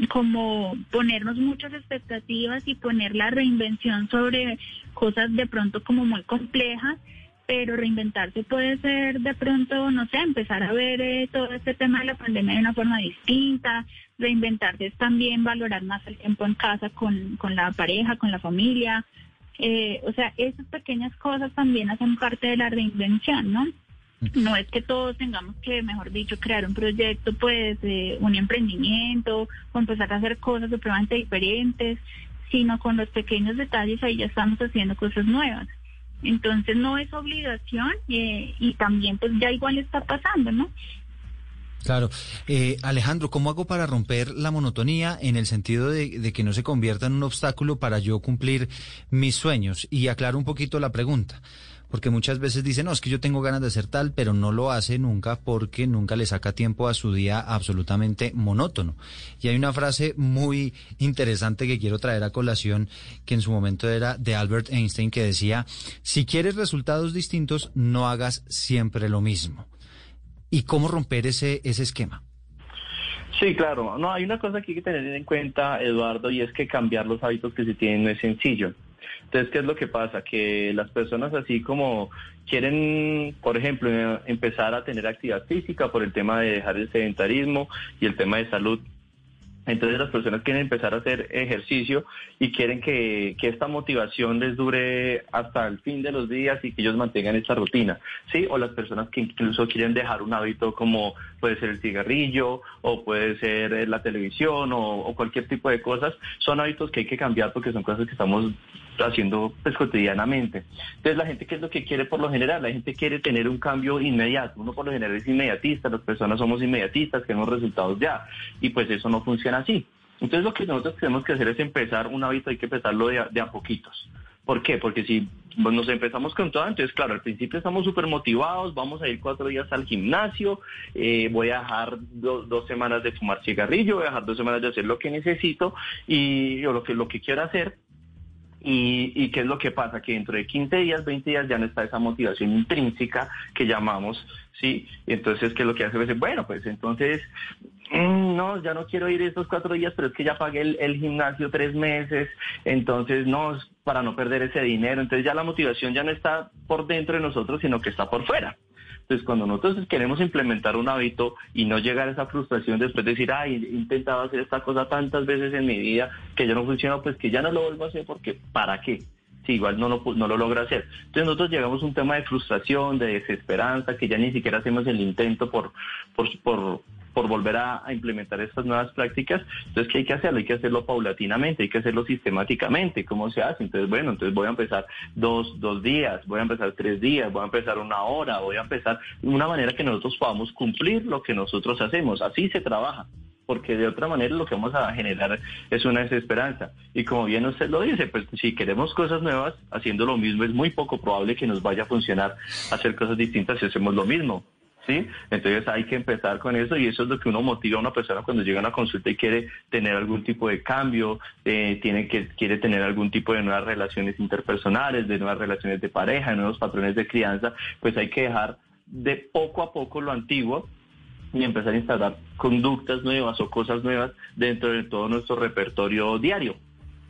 como ponernos muchas expectativas y poner la reinvención sobre cosas de pronto como muy complejas, pero reinventarse puede ser de pronto, no sé, empezar a ver eh, todo este tema de la pandemia de una forma distinta, reinventarse es también valorar más el tiempo en casa con, con la pareja, con la familia, eh, o sea, esas pequeñas cosas también hacen parte de la reinvención, ¿no? No es que todos tengamos que, mejor dicho, crear un proyecto, pues, un emprendimiento o empezar a hacer cosas supremamente diferentes, sino con los pequeños detalles ahí ya estamos haciendo cosas nuevas. Entonces no es obligación eh, y también pues ya igual está pasando, ¿no? Claro. Eh, Alejandro, ¿cómo hago para romper la monotonía en el sentido de, de, que no se convierta en un obstáculo para yo cumplir mis sueños? Y aclaro un poquito la pregunta porque muchas veces dicen, no, es que yo tengo ganas de hacer tal, pero no lo hace nunca porque nunca le saca tiempo a su día absolutamente monótono. Y hay una frase muy interesante que quiero traer a colación, que en su momento era de Albert Einstein, que decía, si quieres resultados distintos, no hagas siempre lo mismo. ¿Y cómo romper ese, ese esquema? Sí, claro. No, hay una cosa que hay que tener en cuenta, Eduardo, y es que cambiar los hábitos que se tienen no es sencillo. Entonces, ¿qué es lo que pasa? Que las personas así como quieren, por ejemplo, empezar a tener actividad física por el tema de dejar el sedentarismo y el tema de salud, entonces las personas quieren empezar a hacer ejercicio y quieren que, esta motivación les dure hasta el fin de los días y que ellos mantengan esta rutina, ¿sí? O las personas que incluso quieren dejar un hábito como puede ser el cigarrillo o puede ser eh, la televisión o, o cualquier tipo de cosas, son hábitos que hay que cambiar porque son cosas que estamos haciendo pues cotidianamente. Entonces la gente qué es lo que quiere por lo general, la gente quiere tener un cambio inmediato, uno por lo general es inmediatista, las personas somos inmediatistas, queremos resultados ya y pues eso no funciona así. Entonces lo que nosotros tenemos que hacer es empezar un hábito, hay que empezarlo de a, de a poquitos. ¿Por qué? Porque si pues, nos empezamos con todo. Entonces, claro, al principio estamos súper motivados, vamos a ir cuatro días al gimnasio, eh, voy a dejar dos semanas de fumar cigarrillo, voy a dejar dos semanas de hacer lo que necesito y o lo que, lo que quiero hacer. Y, y, qué es lo que pasa? Que dentro de 15 días, 20 días ya no está esa motivación intrínseca que llamamos, ¿sí? Entonces, ¿qué es lo que hace? Bueno, pues entonces Mm, no, ya no quiero ir estos cuatro días, pero es que ya pagué el, gimnasio tres meses, entonces no, para no perder ese dinero, entonces ya la motivación ya no está por dentro de nosotros, sino que está por fuera. Entonces, cuando nosotros queremos implementar un hábito y no llegar a esa frustración después de decir, ay, he intentado hacer esta cosa tantas veces en mi vida que ya no funciona, pues que ya no lo vuelvo a hacer porque ¿para qué? si igual no lo, no lo logra hacer. Entonces nosotros llegamos a un tema de frustración, de desesperanza, que ya ni siquiera hacemos el intento por, por, por, por volver a, implementar estas nuevas prácticas. Entonces, ¿qué hay que hacerlo? Hay que hacerlo paulatinamente, hay que hacerlo sistemáticamente. ¿Cómo se hace? Entonces, bueno, entonces voy a empezar dos, dos días, voy a empezar tres días, voy a empezar una hora, voy a empezar de una manera que nosotros podamos cumplir lo que nosotros hacemos. Así se trabaja porque de otra manera lo que vamos a generar es una desesperanza. Y como bien usted lo dice, pues si queremos cosas nuevas, haciendo lo mismo es muy poco probable que nos vaya a funcionar hacer cosas distintas si hacemos lo mismo. ¿Sí? Entonces hay que empezar con eso y eso es lo que uno motiva a una persona cuando llega a una consulta y quiere tener algún tipo de cambio, eh, tiene que quiere tener algún tipo de nuevas relaciones interpersonales, de nuevas relaciones de pareja, de nuevos patrones de crianza, pues hay que dejar de poco a poco lo antiguo y empezar a instalar conductas nuevas o cosas nuevas dentro de todo nuestro repertorio diario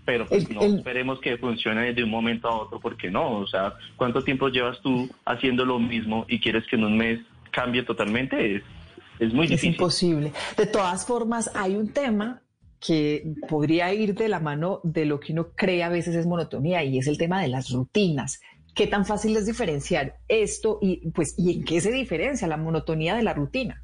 pero pues no esperemos que funcione de un momento a otro, porque no, o sea, ¿cuánto tiempo llevas tú haciendo lo mismo y quieres que en un mes cambie totalmente, es, es muy difícil. Es imposible. De todas formas, hay un tema que podría ir de la mano de lo que uno cree a veces es monotonía y es el tema de las rutinas. ¿Qué tan fácil es diferenciar esto y pues y en qué se diferencia la monotonía de la rutina?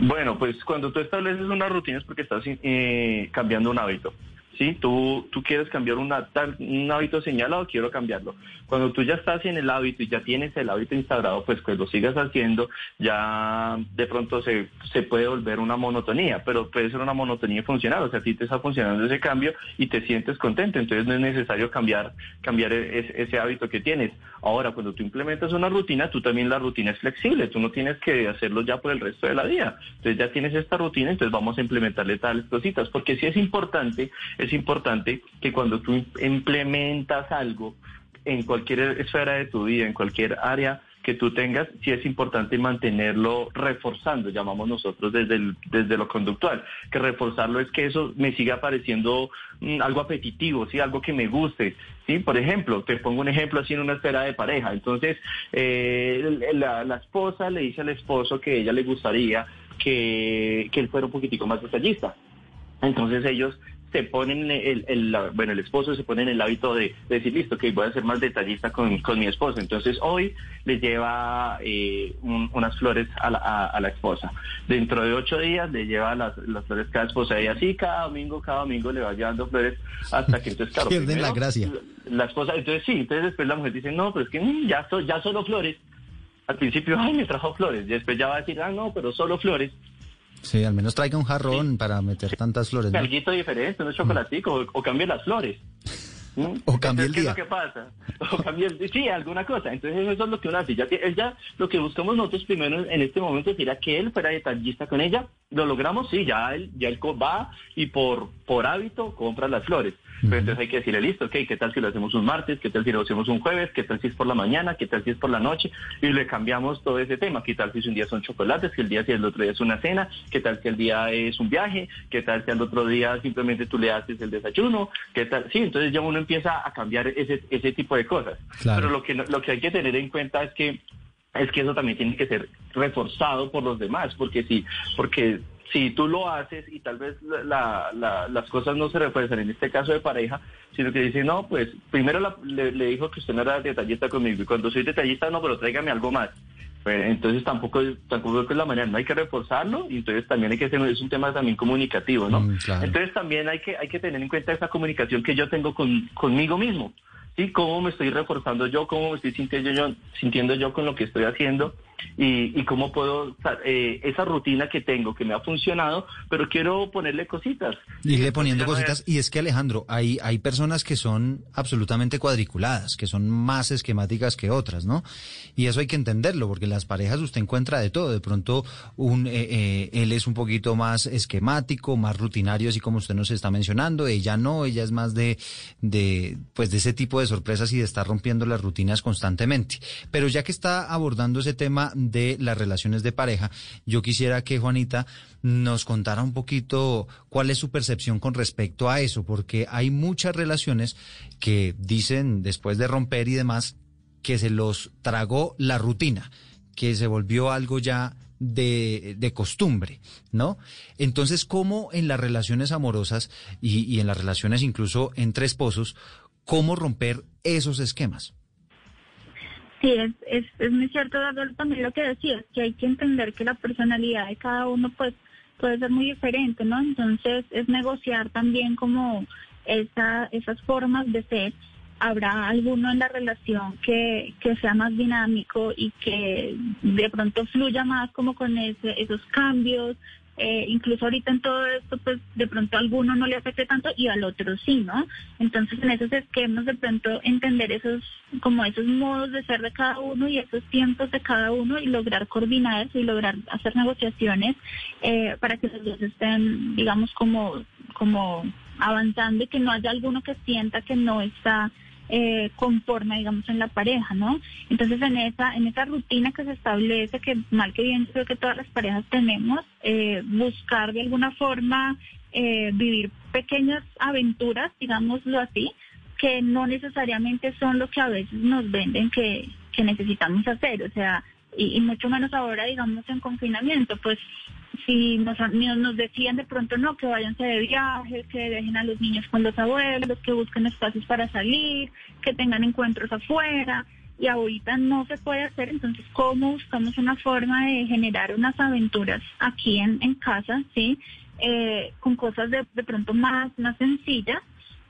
Bueno, pues cuando tú estableces una rutina es porque estás eh, cambiando un hábito. ¿Sí? Tú, quieres cambiar una, un hábito señalado, quiero cambiarlo. Cuando tú ya estás en el hábito y ya tienes el hábito instaurado, pues pues lo sigas haciendo, ya de pronto se, puede volver una monotonía, pero puede ser una monotonía funcional, o sea, a ti te está funcionando ese cambio y te sientes contento, entonces no es necesario cambiar, e, ese, hábito que tienes. Ahora, cuando tú implementas una rutina, tú también la rutina es flexible, tú no tienes que hacerlo ya por el resto de la vida. Entonces ya tienes esta rutina, entonces vamos a implementarle tales cositas, porque sí es importante, importante que cuando tú implementas algo en cualquier esfera de tu vida, en cualquier área que tú tengas, sí es importante mantenerlo reforzando, llamamos nosotros desde, desde lo conductual, que reforzarlo es que eso me siga pareciendo mm, algo apetitivo, ¿sí? algo que me guste. ¿sí? Por ejemplo, te pongo un ejemplo así en una esfera de pareja. Entonces, eh, la, la, esposa le dice al esposo que ella le gustaría que, que él fuera un poquitico más detallista. Entonces ellos se ponen el, el, bueno, el esposo se pone en el hábito de, decir, listo, que voy a ser más detallista con, con mi esposa. Entonces hoy le lleva eh, unas flores a la, a, la, esposa. Dentro de ocho días le lleva las, las flores cada esposa y así cada domingo, cada domingo le va llevando flores hasta que entonces, claro, pierden la gracia. La, esposa, entonces sí, entonces después la mujer dice, no, pero es que mm, ya, ya solo flores. Al principio, ay, me trajo flores. Y después ya va a decir, ah, no, pero solo flores. Sí, al menos traiga un jarrón para meter tantas flores. ¿no? Diferente, un chocolatico, o, cambie las flores. O cambie el día. ¿Qué es lo que pasa? O cambie el, sí, alguna cosa. Entonces eso es lo que uno hace. Ya, ya lo que buscamos nosotros primero en este momento sería que él fuera detallista con ella. Lo logramos, sí, ya él, ya él va y por, por hábito compra las flores. Pero entonces hay que decirle, listo, ok, ¿qué tal si lo hacemos un martes? ¿Qué tal si lo hacemos un jueves? ¿Qué tal si es por la mañana? ¿Qué tal si es por la noche? Y le cambiamos todo ese tema. ¿Qué tal si un día son chocolates? ¿Qué el día si el otro día es una cena? ¿Qué tal si el día es un viaje? ¿Qué tal si al otro día simplemente tú le haces el desayuno? ¿Qué tal? Sí, entonces ya uno empieza a cambiar ese, ese tipo de cosas. Pero lo que, lo que hay que tener en cuenta es que es que eso también tiene que ser reforzado por los demás, porque sí, porque si tú lo haces y tal vez las cosas no se refuerzan, en este caso de pareja, sino que dice, no, pues primero le, dijo que usted no era detallista conmigo y cuando soy detallista, no, pero tráigame algo más. Pues, entonces tampoco, tampoco es la manera, no hay que reforzarlo y entonces también hay que tener, es un tema también comunicativo, ¿no? Mm, entonces también hay que, hay que tener en cuenta esa comunicación que yo tengo con, conmigo mismo. ¿sí? Cómo me estoy reforzando yo, cómo me estoy sintiendo yo, sintiendo yo con lo que estoy haciendo y, cómo puedo, eh, esa rutina que tengo que me ha funcionado, pero quiero ponerle cositas. Irle poniendo cositas. Y es que Alejandro, hay, hay personas que son absolutamente cuadriculadas, que son más esquemáticas que otras, ¿no? Y eso hay que entenderlo, porque las parejas usted encuentra de todo. De pronto, un, eh, eh, él es un poquito más esquemático, más rutinario, así como usted nos está mencionando. Ella no, ella es más de, de, pues de ese tipo de sorpresas y de estar rompiendo las rutinas constantemente. Pero ya que está abordando ese tema de las relaciones de pareja, yo quisiera que Juanita nos contara un poquito cuál es su percepción con respecto a eso, porque hay muchas relaciones que dicen después de romper y demás que se los tragó la rutina, que se volvió algo ya de, de, costumbre, ¿no? Entonces, ¿cómo en las relaciones amorosas y, y en las relaciones incluso entre esposos, cómo romper esos esquemas? Sí, es, es, es muy cierto, también lo que decías, que hay que entender que la personalidad de cada uno pues puede ser muy diferente, ¿no? Entonces es negociar también como esa, esas formas de ser. Habrá alguno en la relación que, que sea más dinámico y que de pronto fluya más como con ese, esos cambios, eh, incluso ahorita en todo esto, pues de pronto a alguno no le afecte tanto y al otro sí, ¿no? Entonces en esos esquemas de pronto entender esos, como esos modos de ser de cada uno y esos tiempos de cada uno y lograr coordinar y lograr hacer negociaciones eh, para que los dos estén, digamos, como, como avanzando y que no haya alguno que sienta que no está eh, conforme, digamos, en la pareja, ¿no? Entonces, en esa, en esa rutina que se establece, que mal que bien creo que todas las parejas tenemos, eh, buscar de alguna forma eh, vivir pequeñas aventuras, digámoslo así, que no necesariamente son lo que a veces nos venden que, que necesitamos hacer, o sea, y, y mucho menos ahora, digamos, en confinamiento, pues si nos, nos decían de pronto no, que váyanse de viaje, que dejen a los niños con los abuelos, que busquen espacios para salir, que tengan encuentros afuera, y ahorita no se puede hacer, entonces ¿cómo buscamos una forma de generar unas aventuras aquí en, en casa, sí? Eh, con cosas de, de pronto más, más sencillas,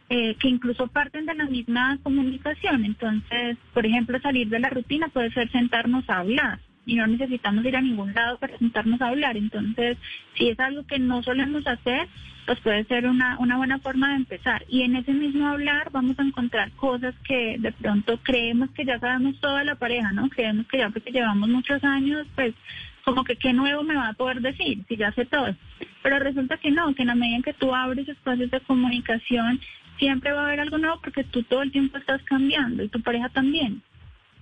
eh, que incluso parten de la misma comunicación. Entonces, por ejemplo, salir de la rutina puede ser sentarnos a hablar, y no necesitamos ir a ningún lado para sentarnos a hablar. Entonces, si es algo que no solemos hacer, pues puede ser una, una buena forma de empezar. Y en ese mismo hablar vamos a encontrar cosas que de pronto creemos que ya sabemos toda la pareja, ¿no? Creemos que ya porque llevamos muchos años, pues como que qué nuevo me va a poder decir si ya sé todo. Pero resulta que no, que en la medida en que tú abres espacios de comunicación, siempre va a haber algo nuevo porque tú todo el tiempo estás cambiando y tu pareja también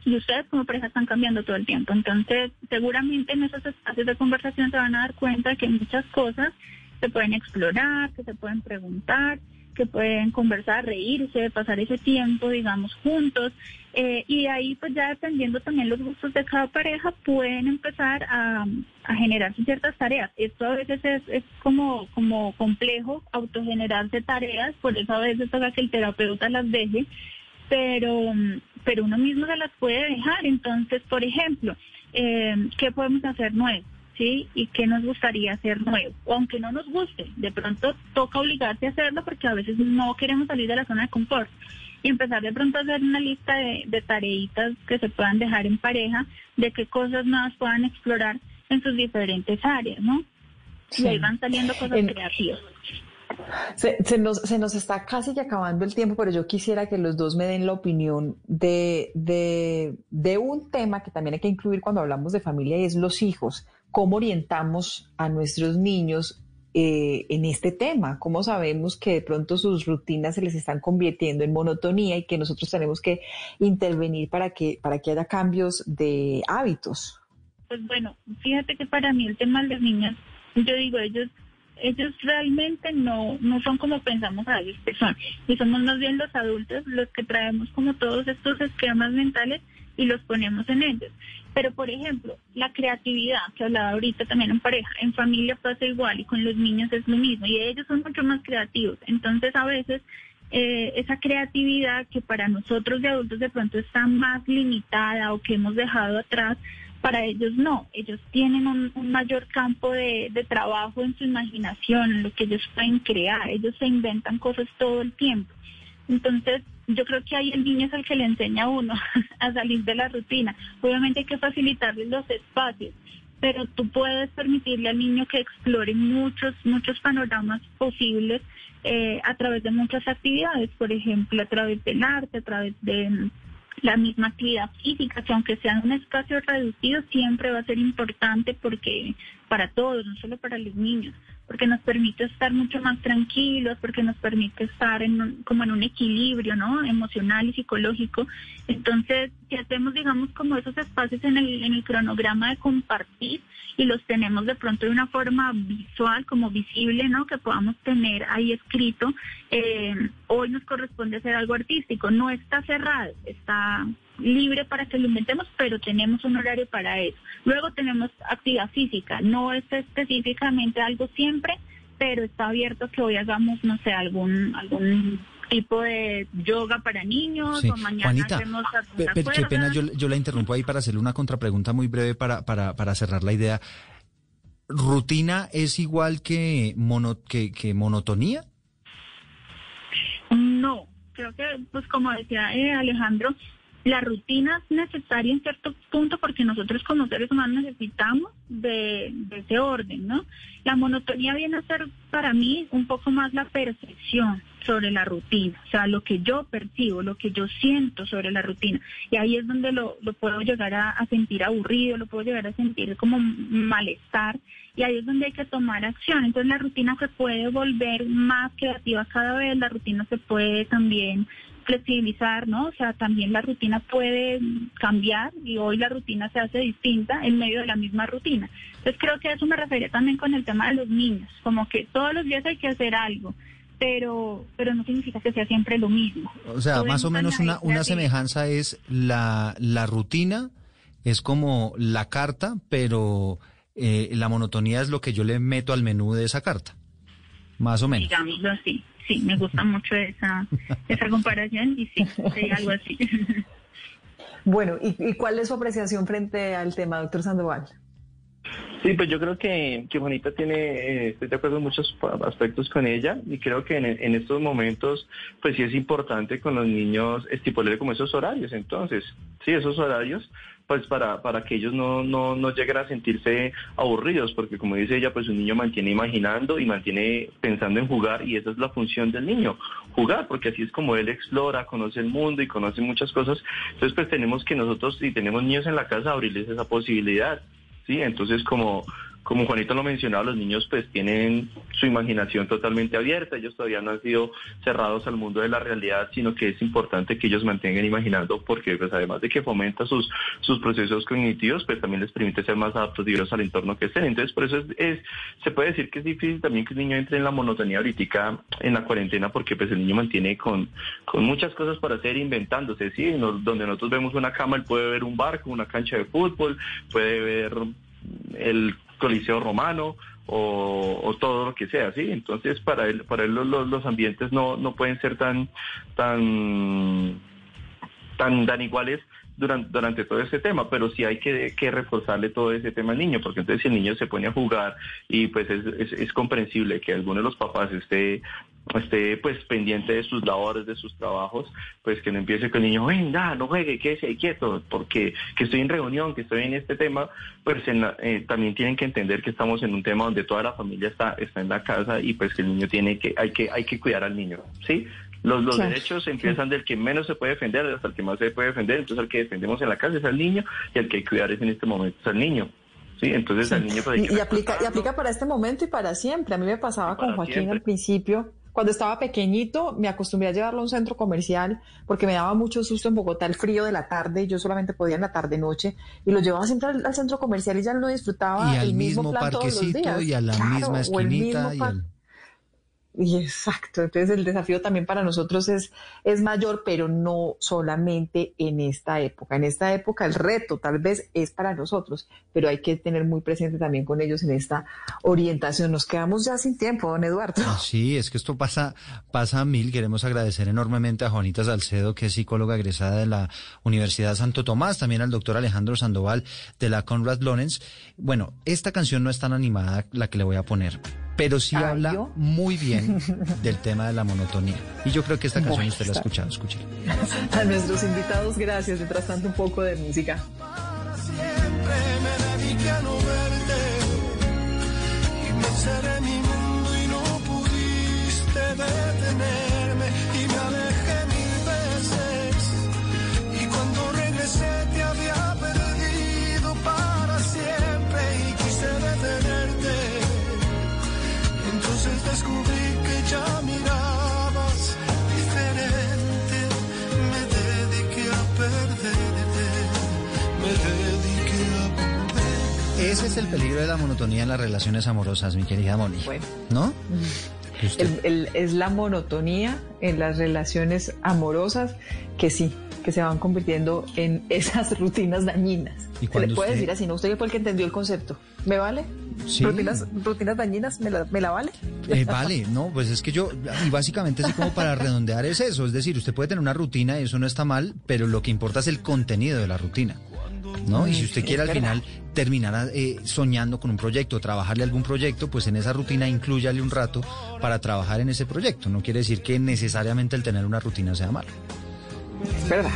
y ustedes como pareja están cambiando todo el tiempo. Entonces, seguramente en esos espacios de conversación se van a dar cuenta que muchas cosas se pueden explorar, que se pueden preguntar, que pueden conversar, reírse, pasar ese tiempo, digamos, juntos. Eh, y ahí, pues ya dependiendo también los gustos de cada pareja, pueden empezar a, a generarse ciertas tareas. Esto a veces es, es como, como complejo, autogenerarse tareas, por eso a veces toca que el terapeuta las deje, pero pero uno mismo se las puede dejar. Entonces, por ejemplo, eh, ¿qué podemos hacer nuevo? ¿Sí? ¿Y qué nos gustaría hacer nuevo? O aunque no nos guste, de pronto toca obligarse a hacerlo porque a veces no queremos salir de la zona de confort. Y empezar de pronto a hacer una lista de, de tareitas que se puedan dejar en pareja, de qué cosas nuevas puedan explorar en sus diferentes áreas, ¿no? Y ahí van saliendo cosas creativas. Se, nos, se nos está casi acabando el tiempo, pero yo quisiera que los dos me den la opinión de, de, un tema que también hay que incluir cuando hablamos de familia y es los hijos. ¿Cómo orientamos a nuestros niños eh, en este tema? ¿Cómo sabemos que de pronto sus rutinas se les están convirtiendo en monotonía y que nosotros tenemos que intervenir para que, para que haya cambios de hábitos? Pues bueno, fíjate que para mí el tema de los niños, yo digo, ellos ellos realmente no, no son como pensamos a veces que son. Y somos más bien los adultos los que traemos como todos estos esquemas mentales y los ponemos en ellos. Pero, por ejemplo, la creatividad que hablaba ahorita también en pareja, en familia pasa igual y con los niños es lo mismo. Y ellos son mucho más creativos. Entonces, a veces, eh, esa creatividad que para nosotros de adultos de pronto está más limitada o que hemos dejado atrás, para ellos no, ellos tienen un, mayor campo de, trabajo en su imaginación, en lo que ellos pueden crear, ellos se inventan cosas todo el tiempo. Entonces, yo creo que ahí el niño es el que le enseña a uno a salir de la rutina. Obviamente hay que facilitarle los espacios, pero tú puedes permitirle al niño que explore muchos, muchos panoramas posibles eh, a través de muchas actividades, por ejemplo, a través del arte, a través de la misma actividad física, que aunque sea en un espacio reducido, siempre va a ser importante porque para todos, no solo para los niños porque nos permite estar mucho más tranquilos, porque nos permite estar en como en un equilibrio, ¿no? Emocional y psicológico. Entonces, si hacemos, digamos, como esos espacios en el, en el cronograma de compartir y los tenemos de pronto de una forma visual, como visible, ¿no? Que podamos tener ahí escrito, eh, hoy nos corresponde hacer algo artístico. No está cerrado, está libre para que lo inventemos, pero tenemos un horario para eso. Luego tenemos actividad física, no es específicamente algo siempre, pero está abierto que hoy hagamos, no sé, algún algún tipo de yoga para niños o mañana hacemos qué pena, yo, yo la interrumpo ahí para hacerle una contrapregunta muy breve para, para, para cerrar la idea. ¿Rutina es igual que, mono, que, que monotonía? No, creo que, pues como decía eh, Alejandro, la rutina es necesaria en cierto punto porque nosotros como seres humanos necesitamos de, ese orden, ¿no? La monotonía viene a ser para mí un poco más la percepción sobre la rutina, o sea, lo que yo percibo, lo que yo siento sobre la rutina. Y ahí es donde lo, puedo llegar a, sentir aburrido, lo puedo llegar a sentir como malestar, y ahí es donde hay que tomar acción. Entonces la rutina se puede volver más creativa cada vez, la rutina se puede también flexibilizar, ¿no? O sea, también la rutina puede cambiar y hoy la rutina se hace distinta en medio de la misma rutina. Entonces creo que eso me refería también con el tema de los niños, como que todos los días hay que hacer algo, pero pero no significa que sea siempre lo mismo. O sea, más o menos una, una semejanza es la, la rutina, es como la carta, pero eh, la monotonía es lo que yo le meto al menú de esa carta, más o menos. Digámoslo así sí, me gusta mucho esa, esa comparación y sí, algo así. Bueno, ¿y, cuál es su apreciación frente al tema, doctor Sandoval? Sí, pues yo creo que, que Juanita tiene, eh, estoy de acuerdo en muchos aspectos con ella y creo que en, en, estos momentos, pues sí es importante con los niños estipular como esos horarios. Entonces, sí, esos horarios pues para, para que ellos no, no, no lleguen a sentirse aburridos, porque como dice ella, pues un niño mantiene imaginando y mantiene pensando en jugar y esa es la función del niño, jugar, porque así es como él explora, conoce el mundo y conoce muchas cosas. Entonces pues tenemos que nosotros, si tenemos niños en la casa, abrirles esa posibilidad. ¿sí? Entonces como como Juanito lo mencionaba, los niños pues tienen su imaginación totalmente abierta, ellos todavía no han sido cerrados al mundo de la realidad, sino que es importante que ellos mantengan imaginando porque pues además de que fomenta sus, sus procesos cognitivos, pues también les permite ser más adaptativos al entorno que estén. Entonces por eso es, se puede decir que es difícil también que el niño entre en la monotonía ahorita en la cuarentena porque pues el niño mantiene con, con muchas cosas para hacer inventándose, ¿sí? donde nosotros vemos una cama, él puede ver un barco, una cancha de fútbol, puede ver el Coliseo Romano o, todo lo que sea, ¿sí? Entonces para él, para él los, los ambientes no, no pueden ser tan, tan, tan, tan iguales durante, durante todo ese tema, pero sí hay que, que, reforzarle todo ese tema al niño, porque entonces si el niño se pone a jugar y pues es, es, es comprensible que alguno de los papás esté esté pues pendiente de sus labores, de sus trabajos, pues que no empiece con el niño, venga, no juegue, quédese ahí quieto, porque que estoy en reunión, que estoy en este tema, pues eh, también tienen que entender que estamos en un tema donde toda la familia está, está en la casa y pues que el niño tiene que, hay que, hay que cuidar al niño, ¿sí? Los, los derechos empiezan del que menos se puede defender hasta el que más se puede defender, entonces el que defendemos en la casa es al niño y el que hay que cuidar es en este momento es al niño. Sí, entonces al niño pues, y, aplica, y aplica para este momento y para siempre. A mí me pasaba con Joaquín al principio cuando estaba pequeñito me acostumbré a llevarlo a un centro comercial porque me daba mucho susto en Bogotá el frío de la tarde y yo solamente podía en la tarde noche y lo llevaba siempre al, centro comercial y ya no disfrutaba el mismo, plan todos los días. y a la misma esquinita y y exacto, entonces el desafío también para nosotros es, es mayor, pero no solamente en esta época. En esta época el reto tal vez es para nosotros, pero hay que tener muy presente también con ellos en esta orientación. Nos quedamos ya sin tiempo, don Eduardo. Ah, sí, es que esto pasa, pasa a mil. Queremos agradecer enormemente a Juanita Salcedo, que es psicóloga egresada de la Universidad Santo Tomás, también al doctor Alejandro Sandoval de la Conrad Lorenz. Bueno, esta canción no es tan animada la que le voy a poner pero sí Ay, habla ¿yo? muy bien del tema de la monotonía. Y yo creo que esta canción usted la ha escuchado, escúchela. A nuestros invitados, gracias. Mientras tanto, un poco de música. me dediqué a no verte y me encerré en mi mundo y no pudiste detenerme y me alejé mil veces y cuando regresé te descubrí que ya mirabas diferente me dediqué a perderte me dediqué a Ese es el peligro de la monotonía en las relaciones amorosas, mi querida Moni. Bueno. ¿No? Usted- El- el- es la monotonía en las relaciones amorosas que sí, que se van convirtiendo en esas rutinas dañinas. ¿Y Se le puede usted- decir así, ¿no? Usted fue el que entendió el concepto. ¿Me vale? Sí. ¿Rutinas, rutinas dañinas? ¿Me la, me la vale? Eh, vale, no, pues es que yo, y básicamente así como para redondear es eso, es decir, usted puede tener una rutina y eso no está mal, pero lo que importa es el contenido de la rutina, ¿no? Y si usted Es quiere al verdad. final terminar eh, soñando con un proyecto, trabajarle algún proyecto, pues en esa rutina incluyale un rato para trabajar en ese proyecto. No quiere decir que necesariamente el tener una rutina sea malo. Es verdad.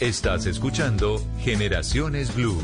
Estás escuchando Generaciones Blue.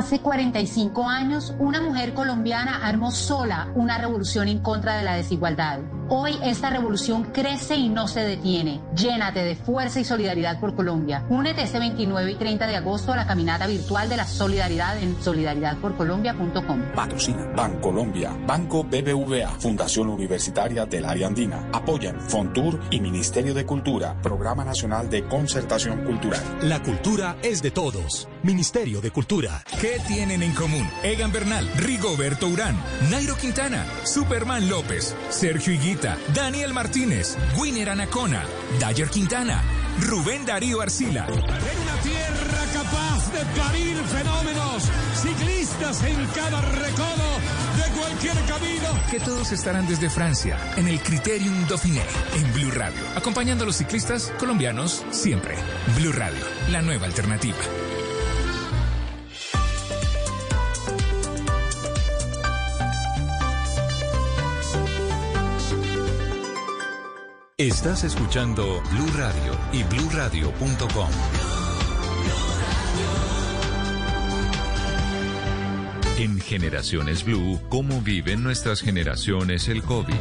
Hace 45 años, una mujer colombiana armó sola una revolución en contra de la desigualdad. Hoy esta revolución crece y no se detiene. Llénate de fuerza y solidaridad por Colombia. Únete este 29 y 30 de agosto a la caminata virtual de la solidaridad en solidaridadporcolombia.com. Patrocina Bancolombia, Banco BBVA, Fundación Universitaria del Área Andina. Apoyan Fontur y Ministerio de Cultura, Programa Nacional de Concertación Cultural. La cultura es de todos. Ministerio de Cultura. ¿Qué tienen en común? Egan Bernal, Rigoberto Urán, Nairo Quintana, Superman López, Sergio Higuita, Daniel Martínez, Winner Anacona, Dayer Quintana, Rubén Darío Arcila. En una tierra capaz de parir fenómenos, ciclistas en cada recodo de cualquier camino. Que todos estarán desde Francia, en el Criterium Dauphiné, en Blue Radio, acompañando a los ciclistas colombianos siempre. Blue Radio, la nueva alternativa. Estás escuchando Blue Radio y bluradio.com. En Generaciones Blue, ¿cómo viven nuestras generaciones el COVID?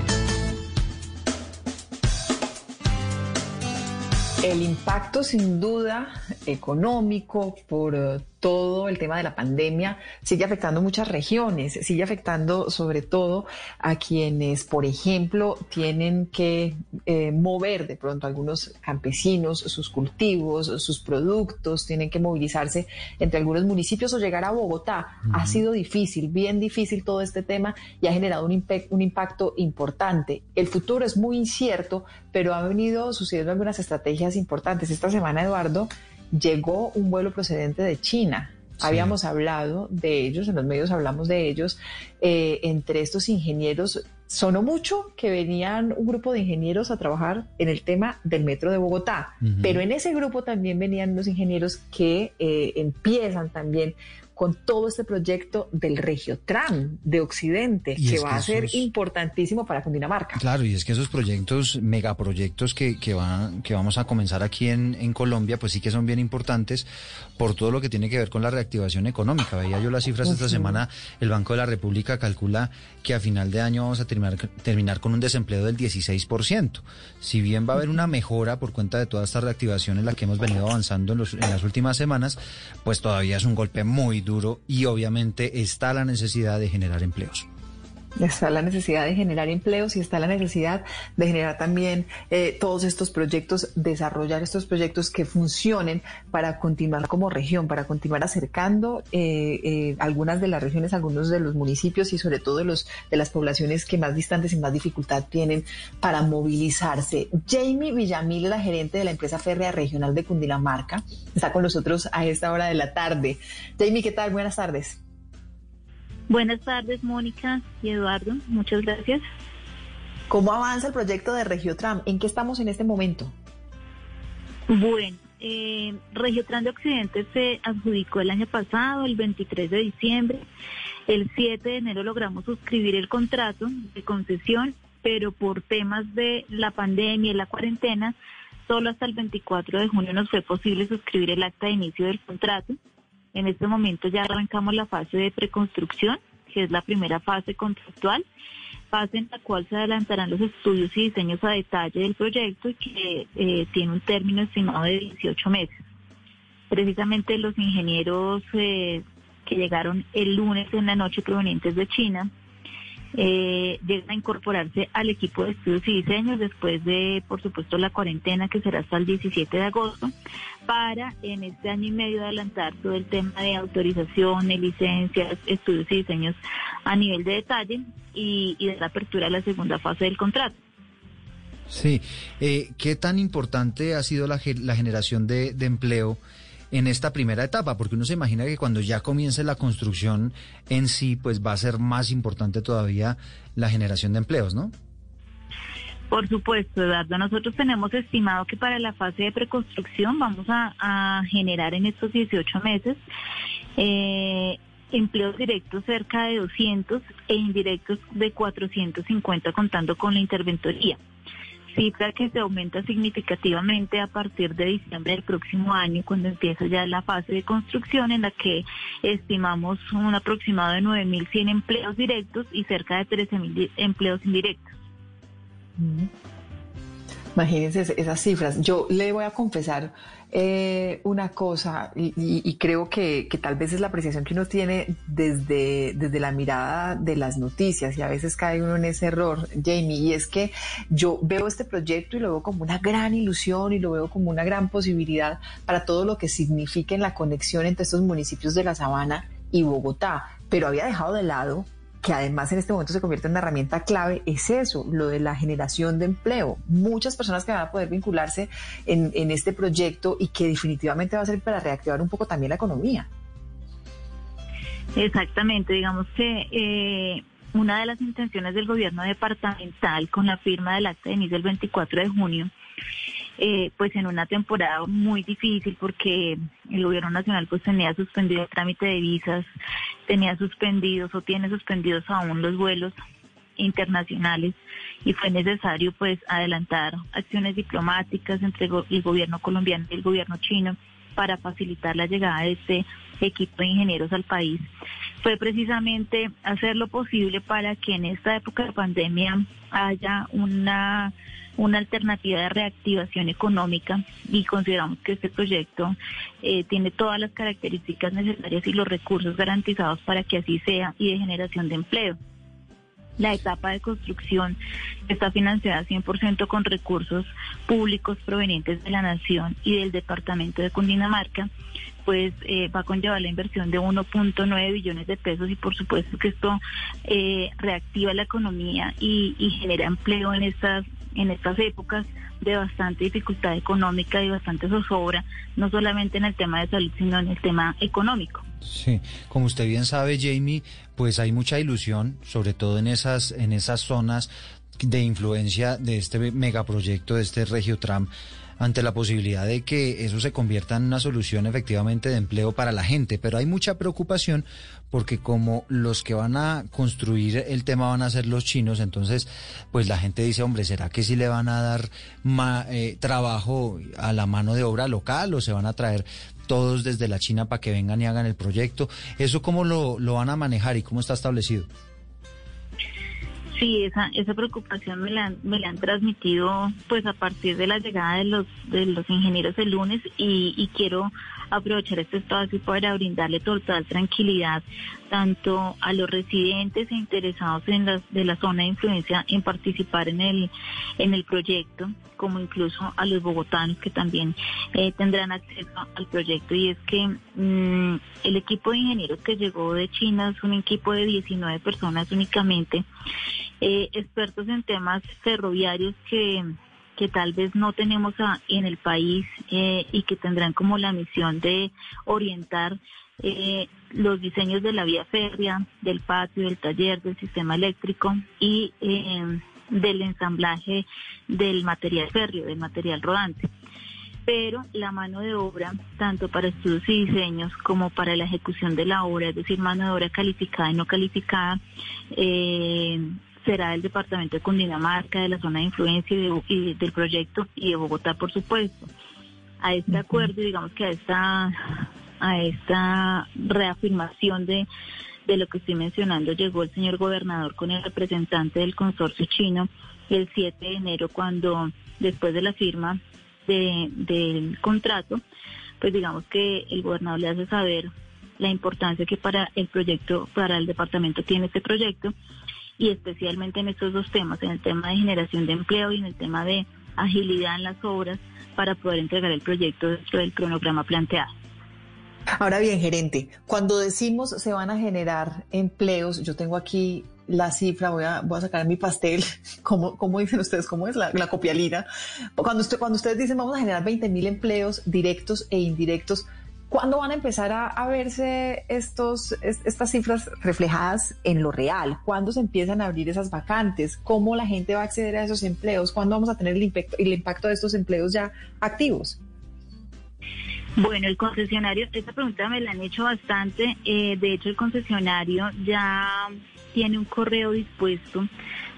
El impacto sin duda económico por eh, todo el tema de la pandemia sigue afectando muchas regiones, sigue afectando sobre todo a quienes, por ejemplo, tienen que eh, mover de pronto algunos campesinos sus cultivos, sus productos, tienen que movilizarse entre algunos municipios o llegar a Bogotá. Ha sido difícil, bien difícil todo este tema y ha generado un, un impacto importante. El futuro es muy incierto, pero ha venido sucediendo algunas estrategias importantes. Esta semana, Eduardo, llegó un vuelo procedente de China. Habíamos hablado de ellos, en los medios hablamos de ellos, eh, entre estos ingenieros. Sonó mucho que venían un grupo de ingenieros a trabajar en el tema del metro de Bogotá, pero en ese grupo también venían unos ingenieros que eh, empiezan también con todo este proyecto del Regiotram de Occidente, Y que va que a ser esos- importantísimo para Cundinamarca. Claro, y es que esos proyectos, megaproyectos que, que, van, que vamos a comenzar aquí en, en Colombia, pues sí que son bien importantes por todo lo que tiene que ver con la reactivación económica. Veía yo las cifras esta semana, el Banco de la República calcula que a final de año vamos a terminar, terminar con un desempleo del 16%. Si bien va a haber una mejora por cuenta de toda esta reactivación en la que hemos venido avanzando en, los- en las últimas semanas, pues todavía es un golpe muy duro y obviamente está la necesidad de generar empleos. Está la necesidad de generar empleos y está la necesidad de generar también eh, todos estos proyectos, desarrollar estos proyectos que funcionen para continuar como región, para continuar acercando eh, eh, algunas de las regiones, algunos de los municipios y sobre todo los, de las poblaciones que más distantes y más dificultad tienen para movilizarse. Jamie Villamil, la gerente de la empresa férrea regional de Cundinamarca, está con nosotros a esta hora de la tarde. Jamie, ¿qué tal? Buenas tardes. Buenas tardes, Mónica y Eduardo. Muchas gracias. ¿Cómo avanza el proyecto de Regiotram? ¿En qué estamos en este momento? Bueno, eh, Regiotram de Occidente se adjudicó el año pasado, el 23 de diciembre. El 7 de enero logramos suscribir el contrato de concesión, pero por temas de la pandemia y la cuarentena, solo hasta el 24 de junio nos fue posible suscribir el acta de inicio del contrato. En este momento ya arrancamos la fase de preconstrucción, que es la primera fase contractual, fase en la cual se adelantarán los estudios y diseños a detalle del proyecto y que eh, tiene un término estimado de 18 meses. Precisamente los ingenieros eh, que llegaron el lunes en la noche provenientes de China eh, llegan a incorporarse al equipo de estudios y diseños después de, por supuesto, la cuarentena que será hasta el 17 de agosto, para en este año y medio adelantar todo el tema de autorizaciones, licencias, estudios y diseños a nivel de detalle y, y de la apertura de la segunda fase del contrato. Sí, eh, ¿qué tan importante ha sido la, generación de empleo? En esta primera etapa, porque uno se imagina que cuando ya comience la construcción en sí, pues va a ser más importante todavía la generación de empleos, ¿no? Por supuesto, Eduardo. Nosotros tenemos estimado que para la fase de preconstrucción vamos a, generar en estos 18 meses eh, empleos directos cerca de 200 e indirectos de 450 contando con la interventoría cifra que se aumenta significativamente a partir de diciembre del próximo año, cuando empieza ya la fase de construcción, en la que estimamos un aproximado de 9.100 empleos directos y cerca de 13.000 empleos indirectos. Imagínense esas cifras. Yo le voy a confesar eh, una cosa y, creo que, tal vez es la apreciación que uno tiene desde, desde la mirada de las noticias y a veces cae uno en ese error, Jamie, y es que yo veo este proyecto y lo veo como una gran ilusión y lo veo como una gran posibilidad para todo lo que significa en la conexión entre estos municipios de La Sabana y Bogotá, pero había dejado de lado que además en este momento se convierte en una herramienta clave, es eso, lo de la generación de empleo. Muchas personas que van a poder vincularse en, este proyecto y que definitivamente va a ser para reactivar un poco también la economía. Exactamente, digamos que eh, una de las intenciones del gobierno departamental con la firma del acta de inicio el 24 de junio eh, pues en una temporada muy difícil porque el gobierno nacional pues tenía suspendido el trámite de visas, tenía suspendidos o tiene suspendidos aún los vuelos internacionales y fue necesario pues adelantar acciones diplomáticas entre el gobierno colombiano y el gobierno chino para facilitar la llegada de este equipo de ingenieros al país. Fue precisamente hacer lo posible para que en esta época de pandemia haya una una alternativa de reactivación económica y consideramos que este proyecto eh, tiene todas las características necesarias y los recursos garantizados para que así sea y de generación de empleo. La etapa de construcción está financiada 100% con recursos públicos provenientes de la Nación y del Departamento de Cundinamarca, pues eh, va a conllevar la inversión de 1.9 billones de pesos y por supuesto que esto eh, reactiva la economía y, y genera empleo en estas en estas épocas de bastante dificultad económica y bastante zozobra, no solamente en el tema de salud, sino en el tema económico. Sí, como usted bien sabe, Jamie, pues hay mucha ilusión, sobre todo en esas, en esas zonas de influencia de este megaproyecto, de este Regiotram ante la posibilidad de que eso se convierta en una solución efectivamente de empleo para la gente. Pero hay mucha preocupación porque como los que van a construir el tema van a ser los chinos, entonces pues la gente dice, hombre, ¿será que sí le van a dar eh, trabajo a la mano de obra local o se van a traer todos desde la China para que vengan y hagan el proyecto? ¿Eso cómo lo, lo van a manejar y cómo está establecido? Sí, esa, esa preocupación me la, me la han transmitido pues a partir de la llegada de los, de los ingenieros el lunes y, y quiero aprovechar este espacio para brindarle total tranquilidad tanto a los residentes e interesados en la, de la zona de influencia en participar en el, en el proyecto, como incluso a los bogotanos que también eh, tendrán acceso al proyecto. Y es que mm, el equipo de ingenieros que llegó de China es un equipo de 19 personas únicamente, eh, expertos en temas ferroviarios que que tal vez no tenemos en el país eh, y que tendrán como la misión de orientar eh, los diseños de la vía férrea, del patio, del taller, del sistema eléctrico y eh, del ensamblaje del material férreo, del material rodante. Pero la mano de obra, tanto para estudios y diseños como para la ejecución de la obra, es decir, mano de obra calificada y no calificada, eh, será del Departamento de Cundinamarca, de la zona de influencia y, del proyecto y de Bogotá, por supuesto. A este acuerdo, digamos que a esta, a esta reafirmación de, de lo que estoy mencionando, llegó el señor gobernador con el representante del consorcio chino el 7 de enero, cuando después de la firma de, del contrato, pues digamos que el gobernador le hace saber la importancia que para el proyecto, para el departamento tiene este proyecto y especialmente en estos dos temas, en el tema de generación de empleo y en el tema de agilidad en las obras para poder entregar el proyecto dentro del cronograma planteado. Ahora bien, gerente, cuando decimos se van a generar empleos, yo tengo aquí la cifra, voy a, voy a sacar mi pastel, ¿cómo, cómo dicen ustedes? ¿Cómo es la, la copialina? Cuando, usted, cuando ustedes dicen vamos a generar 20 mil empleos directos e indirectos, ¿Cuándo van a empezar a, verse estos, estas cifras reflejadas en lo real? ¿Cuándo se empiezan a abrir esas vacantes? ¿Cómo la gente va a acceder a esos empleos? ¿Cuándo vamos a tener el impacto, el impacto de estos empleos ya activos? Bueno, el concesionario, esta pregunta me la han hecho bastante. Eh, de hecho, el concesionario ya tiene un correo dispuesto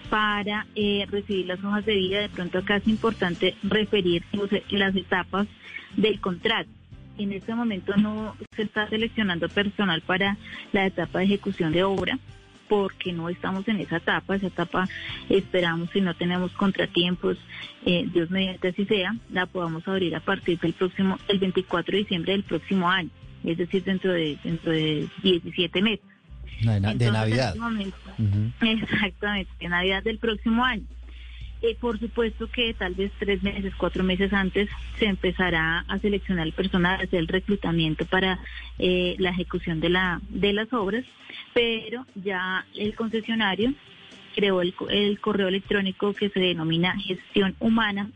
para eh, recibir las hojas de vida. De pronto acá es importante referir las etapas del contrato en este momento no se está seleccionando personal para la etapa de ejecución de obra porque no estamos en esa etapa, esa etapa esperamos si no tenemos contratiempos, eh, Dios mediante así sea, la podamos abrir a partir del próximo, el 24 de diciembre del próximo año, es decir, dentro de, dentro de 17 meses. De, Navidad. Este exactamente, de Navidad del próximo año. Eh, por supuesto que tal vez tres meses, cuatro meses antes se empezará a seleccionar el personal, hacer reclutamiento para eh, la ejecución de, la, de las obras, pero ya el concesionario creó el, correo electrónico que se denomina gestión humana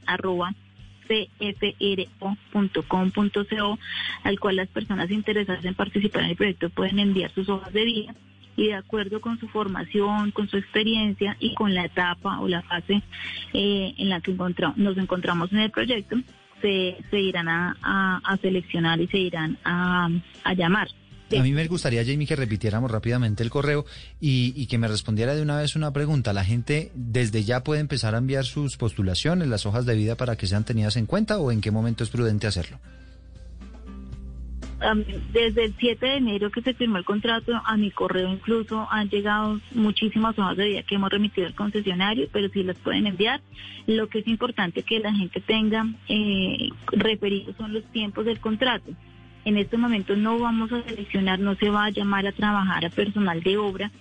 cfro.com.co, al cual las personas interesadas en participar en el proyecto pueden enviar sus hojas de vida y de acuerdo con su formación, con su experiencia y con la etapa o la fase eh, en la que nos encontramos en el proyecto, se, irán a, seleccionar y se irán a, a llamar. A mí me gustaría, Jamie, que repitiéramos rápidamente el correo y, y, que me respondiera de una vez una pregunta. ¿La gente desde ya puede empezar a enviar sus postulaciones, las hojas de vida para que sean tenidas en cuenta o en qué momento es prudente hacerlo? Desde el 7 de enero que se firmó el contrato, a mi correo incluso han llegado muchísimas hojas de vida que hemos remitido al concesionario, pero sí las pueden enviar. Lo que es importante que la gente tenga eh, referidos son los tiempos del contrato. En este momento no vamos a seleccionar, no se va a llamar a trabajar a personal de obra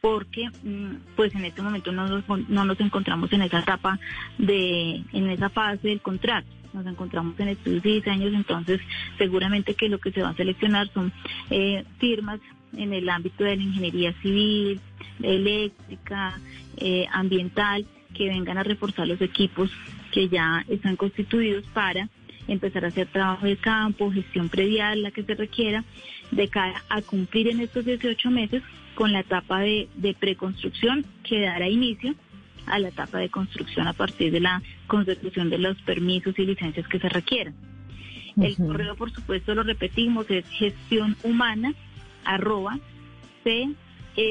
porque mm, pues en este momento no nos, no nos encontramos en esa etapa de, en esa fase del contrato nos encontramos en estudios y diseños, entonces seguramente que lo que se va a seleccionar son eh, firmas en el ámbito de la ingeniería civil, eléctrica, eh, ambiental, que vengan a reforzar los equipos que ya están constituidos para empezar a hacer trabajo de campo, gestión predial, la que se requiera, de cara a cumplir en estos 18 meses con la etapa de, de preconstrucción que dará inicio a la etapa de construcción a partir de la consecución de los permisos y licencias que se requieran. El correo, por supuesto, lo repetimos, es gestión humana arroba cfro.com.co.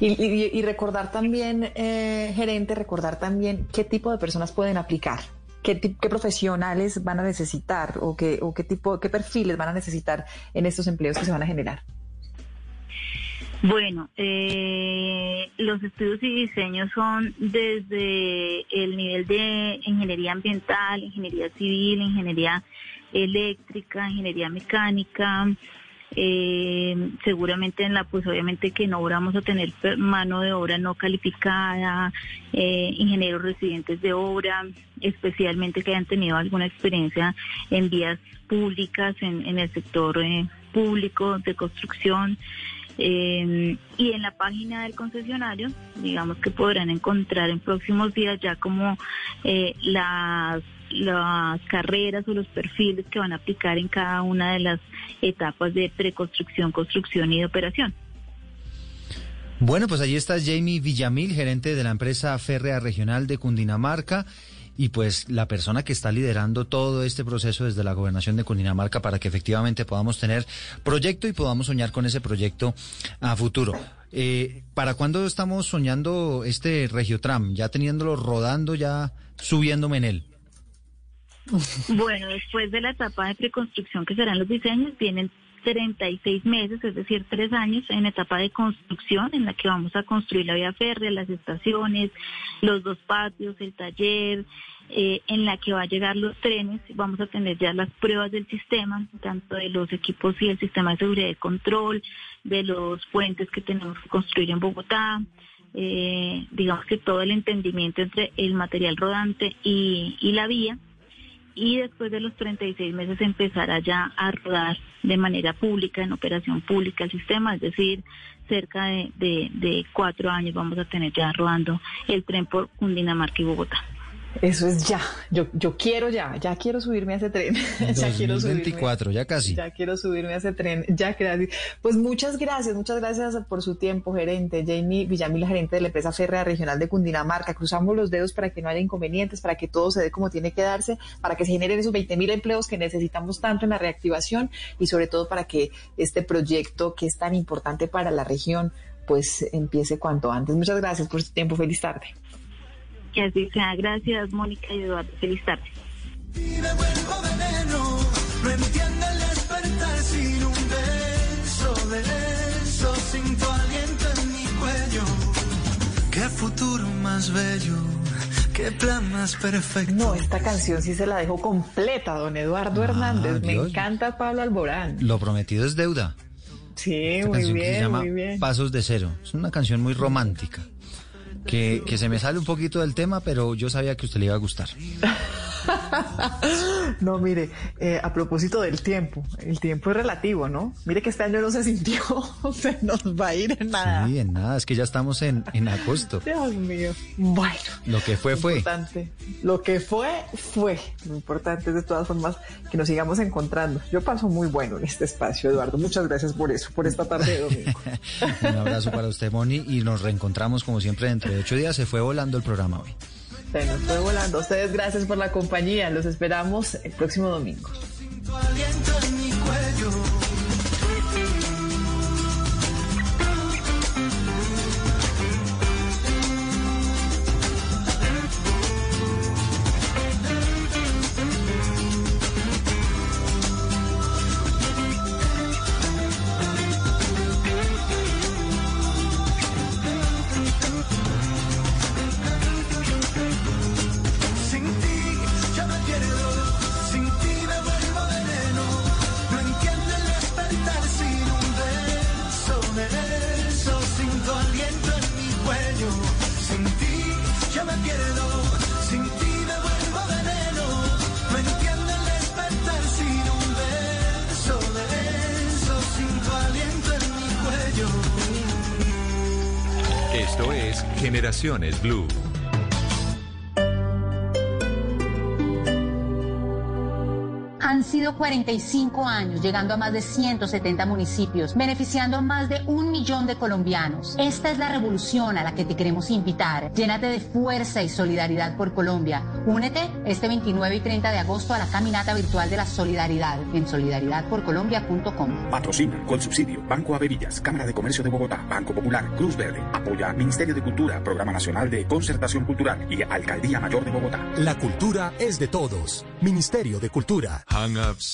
y, recordar también, eh, gerente, recordar también qué tipo de personas pueden aplicar, qué, qué profesionales van a necesitar o qué, o qué tipo, qué perfiles van a necesitar en estos empleos que se van a generar. Bueno, eh, los estudios y diseños son desde el nivel de ingeniería ambiental, ingeniería civil, ingeniería eléctrica, ingeniería mecánica. Eh, seguramente en la, pues obviamente que no vamos a tener mano de obra no calificada, eh, ingenieros residentes de obra, especialmente que hayan tenido alguna experiencia en vías públicas, en, el sector eh, público de construcción. Eh, y en la página del concesionario, digamos que podrán encontrar en próximos días ya como eh, las, carreras o los perfiles que van a aplicar en cada una de las etapas de preconstrucción, construcción y de operación. Bueno, pues allí está Jamie Villamil, gerente de la empresa férrea regional de Cundinamarca y pues la persona que está liderando todo este proceso desde la gobernación de Cundinamarca para que efectivamente podamos tener proyecto y podamos soñar con ese proyecto a futuro. Eh, ¿Para cuándo estamos soñando este Regiotram? Ya teniéndolo rodando, ya subiéndome en él. Bueno, después de la etapa de preconstrucción que serán los diseños, vienen 36 meses, es decir, tres años en etapa de construcción en la que vamos a construir la vía férrea, las estaciones, los dos patios, el taller, eh, en la que va a llegar los trenes. Vamos a tener ya las pruebas del sistema, tanto de los equipos y el sistema de seguridad y control, de los puentes que tenemos que construir en Bogotá. Eh, digamos que todo el entendimiento entre el material rodante y, y la vía y después de los 36 meses empezará ya a rodar de manera pública, en operación pública el sistema, es decir, cerca de, cuatro años vamos a tener ya rodando el tren por Cundinamarca y Bogotá. Eso es ya. Yo, yo quiero ya, ya quiero subirme a ese tren. ya quiero subirme. ya casi. Ya quiero subirme a ese tren. Ya gracias. Pues muchas gracias, muchas gracias por su tiempo, gerente. Jamie Villamil, gerente de la empresa férrea regional de Cundinamarca. Cruzamos los dedos para que no haya inconvenientes, para que todo se dé como tiene que darse, para que se generen esos 20 mil empleos que necesitamos tanto en la reactivación y sobre todo para que este proyecto que es tan importante para la región pues empiece cuanto antes. Muchas gracias por su tiempo. Feliz tarde. Que así sea. Gracias, Mónica y Eduardo. Feliz tarde. No entiende el despertar sin un beso de eso, sin tu aliento en mi cuello. Qué futuro más bello. Qué plan más perfecto. No, esta canción sí se la dejo completa, don Eduardo Ah, Hernández. Me Dios. encanta Pablo Alborán. Lo prometido es deuda. Sí, Esta muy canción que se bien, llama muy bien. Pasos de Cero. Es una canción muy romántica. Que, que se me sale un poquito del tema, pero yo sabía que a usted le iba a gustar. No, mire, eh, a propósito del tiempo, el tiempo es relativo, ¿no? Mire que este año no se sintió, se nos va a ir en nada. Sí, en nada, es que ya estamos en, en agosto. Dios mío. Bueno, Lo que fue, fue. importante. Lo que fue, fue. Lo importante es de todas formas que nos sigamos encontrando. Yo paso muy bueno en este espacio, Eduardo. Muchas gracias por eso, por esta tarde de domingo. Un abrazo para usted, Moni, y nos reencontramos como siempre dentro de ocho días. Se fue volando el programa hoy. Se nos fue volando. Ustedes gracias por la compañía. Los esperamos el próximo domingo. 45 años, llegando a más de 170 municipios, beneficiando a más de un millón de colombianos. Esta es la revolución a la que te queremos invitar. Llénate de fuerza y solidaridad por Colombia. Únete este 29 y 30 de agosto a la caminata virtual de la solidaridad en solidaridadporcolombia.com. Patrocina con subsidio Banco Averillas, Cámara de Comercio de Bogotá, Banco Popular, Cruz Verde. Apoya Ministerio de Cultura, Programa Nacional de Concertación Cultural y Alcaldía Mayor de Bogotá. La cultura es de todos. Ministerio de Cultura. Hangouts,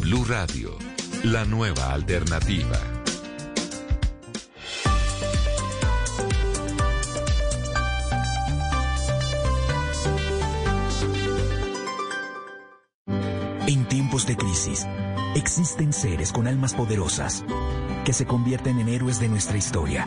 Blue Radio, la nueva alternativa. En tiempos de crisis, existen seres con almas poderosas que se convierten en héroes de nuestra historia.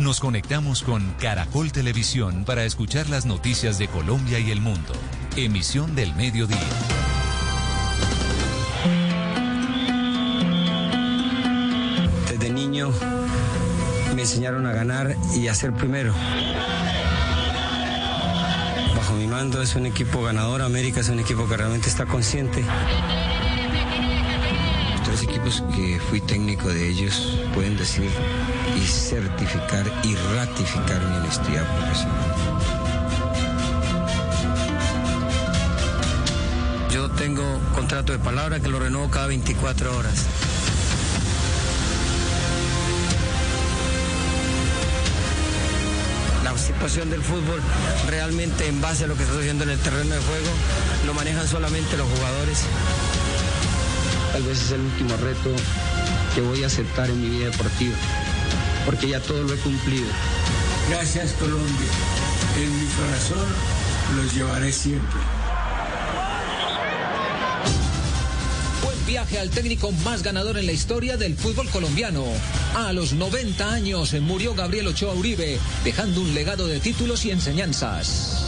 nos conectamos con Caracol Televisión para escuchar las noticias de Colombia y el mundo. Emisión del mediodía. Desde niño me enseñaron a ganar y a ser primero. Bajo mi mando es un equipo ganador, América es un equipo que realmente está consciente tres equipos que fui técnico de ellos pueden decir y certificar y ratificar mi honestidad profesional. Yo tengo contrato de palabra que lo renuevo cada 24 horas. La situación del fútbol realmente en base a lo que está sucediendo en el terreno de juego lo manejan solamente los jugadores. Tal vez es el último reto que voy a aceptar en mi vida deportiva, porque ya todo lo he cumplido. Gracias Colombia. En mi corazón los llevaré siempre. Buen viaje al técnico más ganador en la historia del fútbol colombiano. A los 90 años murió Gabriel Ochoa Uribe, dejando un legado de títulos y enseñanzas.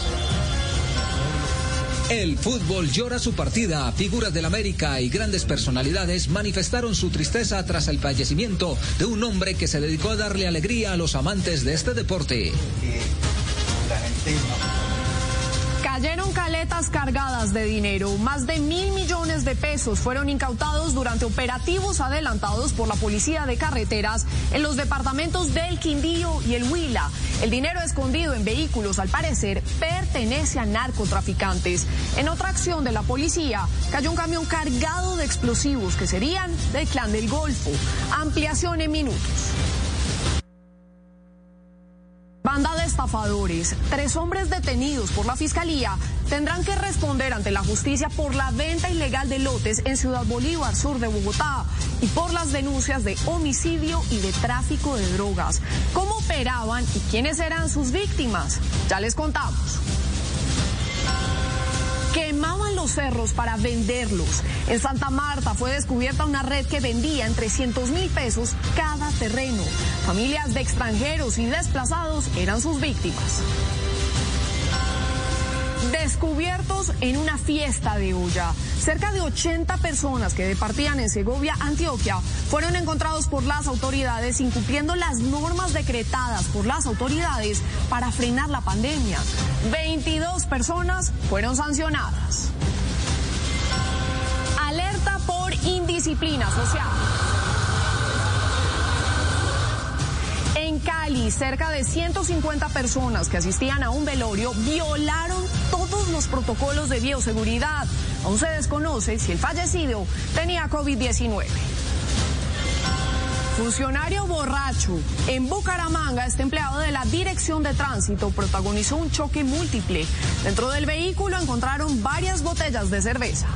El fútbol llora su partida. Figuras del América y grandes personalidades manifestaron su tristeza tras el fallecimiento de un hombre que se dedicó a darle alegría a los amantes de este deporte. Caletas cargadas de dinero. Más de mil millones de pesos fueron incautados durante operativos adelantados por la Policía de Carreteras en los departamentos del Quindío y el Huila. El dinero escondido en vehículos, al parecer, pertenece a narcotraficantes. En otra acción de la policía, cayó un camión cargado de explosivos que serían del clan del Golfo. Ampliación en minutos. Banda de estafadores, tres hombres detenidos por la Fiscalía tendrán que responder ante la justicia por la venta ilegal de lotes en Ciudad Bolívar, sur de Bogotá, y por las denuncias de homicidio y de tráfico de drogas. ¿Cómo operaban y quiénes eran sus víctimas? Ya les contamos cerros para venderlos. En Santa Marta fue descubierta una red que vendía en 300 mil pesos cada terreno. Familias de extranjeros y desplazados eran sus víctimas descubiertos en una fiesta de olla. Cerca de 80 personas que departían en Segovia, Antioquia, fueron encontrados por las autoridades incumpliendo las normas decretadas por las autoridades para frenar la pandemia. 22 personas fueron sancionadas. Alerta por indisciplina social. Cali, cerca de 150 personas que asistían a un velorio violaron todos los protocolos de bioseguridad. Aún se desconoce si el fallecido tenía COVID-19. Funcionario borracho. En Bucaramanga, este empleado de la Dirección de Tránsito protagonizó un choque múltiple. Dentro del vehículo encontraron varias botellas de cerveza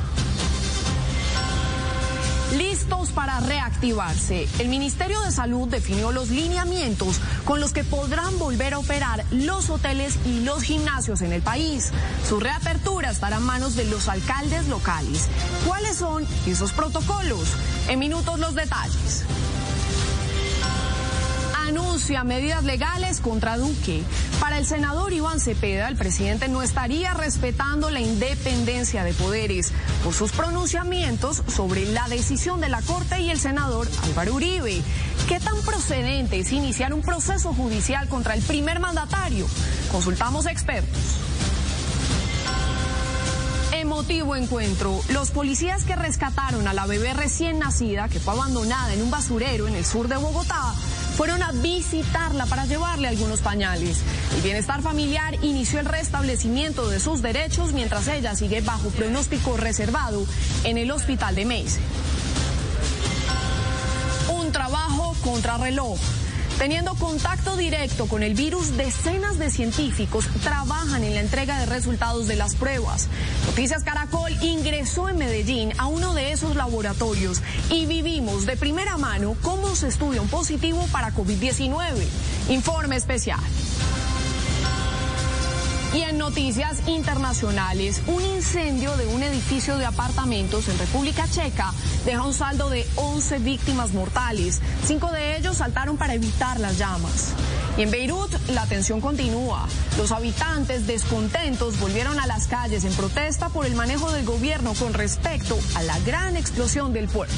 para reactivarse. El Ministerio de Salud definió los lineamientos con los que podrán volver a operar los hoteles y los gimnasios en el país. Su reapertura estará en manos de los alcaldes locales. ¿Cuáles son esos protocolos? En minutos los detalles medidas legales contra Duque. Para el senador Iván Cepeda, el presidente no estaría respetando la independencia de poderes por sus pronunciamientos sobre la decisión de la Corte y el senador Álvaro Uribe. ¿Qué tan procedente es iniciar un proceso judicial contra el primer mandatario? Consultamos expertos emotivo encuentro. Los policías que rescataron a la bebé recién nacida, que fue abandonada en un basurero en el sur de Bogotá, fueron a visitarla para llevarle algunos pañales. El bienestar familiar inició el restablecimiento de sus derechos mientras ella sigue bajo pronóstico reservado en el hospital de Meise. Un trabajo contra reloj. Teniendo contacto directo con el virus, decenas de científicos trabajan en la entrega de resultados de las pruebas. Noticias Caracol ingresó en Medellín a uno de esos laboratorios y vivimos de primera mano cómo se estudia un positivo para COVID-19. Informe especial. Y en noticias internacionales, un incendio de un edificio de apartamentos en República Checa deja un saldo de 11 víctimas mortales. Cinco de ellos saltaron para evitar las llamas. Y en Beirut la tensión continúa. Los habitantes descontentos volvieron a las calles en protesta por el manejo del gobierno con respecto a la gran explosión del puerto.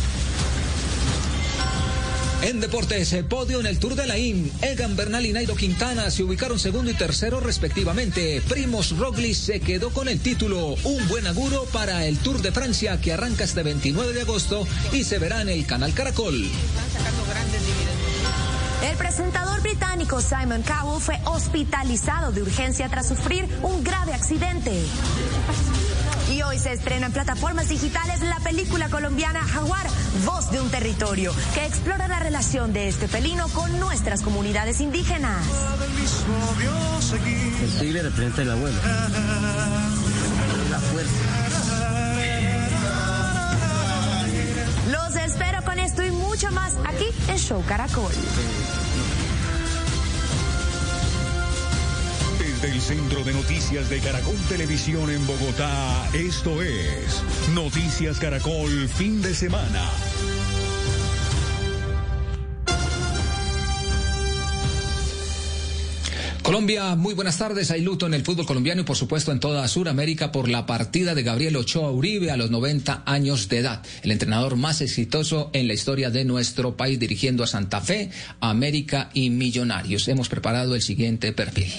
En deportes, podio en el Tour de la IN. Egan Bernal y Nairo Quintana se ubicaron segundo y tercero respectivamente. Primos Roglic se quedó con el título. Un buen auguro para el Tour de Francia que arranca este 29 de agosto y se verá en el canal Caracol. El presentador británico Simon Cowell fue hospitalizado de urgencia tras sufrir un grave accidente. Y hoy se estrena en plataformas digitales la película colombiana Jaguar, Voz de un Territorio, que explora la relación de este felino con nuestras comunidades indígenas. El tigre representa el abuelo. La fuerza. Los espero con esto y mucho más aquí en Show Caracol. Desde el Centro de Noticias de Caracol Televisión en Bogotá, esto es Noticias Caracol Fin de Semana. Colombia, muy buenas tardes. Hay luto en el fútbol colombiano y por supuesto en toda Sudamérica por la partida de Gabriel Ochoa Uribe a los 90 años de edad. El entrenador más exitoso en la historia de nuestro país dirigiendo a Santa Fe, América y Millonarios. Hemos preparado el siguiente perfil.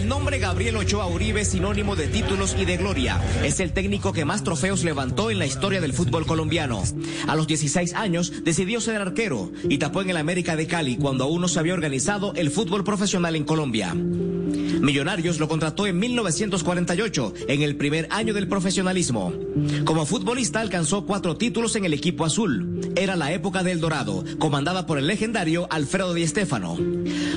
El nombre Gabriel Ochoa Uribe sinónimo de títulos y de gloria. Es el técnico que más trofeos levantó en la historia del fútbol colombiano. A los 16 años decidió ser arquero y tapó en el América de Cali cuando aún no se había organizado el fútbol profesional en Colombia. Millonarios lo contrató en 1948, en el primer año del profesionalismo. Como futbolista alcanzó cuatro títulos en el equipo azul. Era la época del Dorado, comandada por el legendario Alfredo Di Stéfano.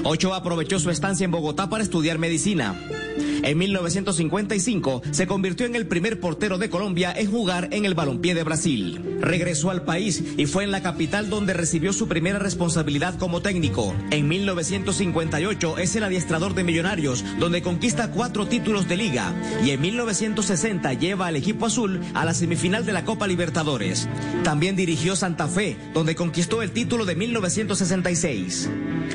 Ochoa aprovechó su estancia en Bogotá para estudiar medicina. Now. En 1955 se convirtió en el primer portero de Colombia en jugar en el balompié de Brasil. Regresó al país y fue en la capital donde recibió su primera responsabilidad como técnico. En 1958 es el adiestrador de Millonarios, donde conquista cuatro títulos de liga. Y en 1960 lleva al equipo azul a la semifinal de la Copa Libertadores. También dirigió Santa Fe, donde conquistó el título de 1966.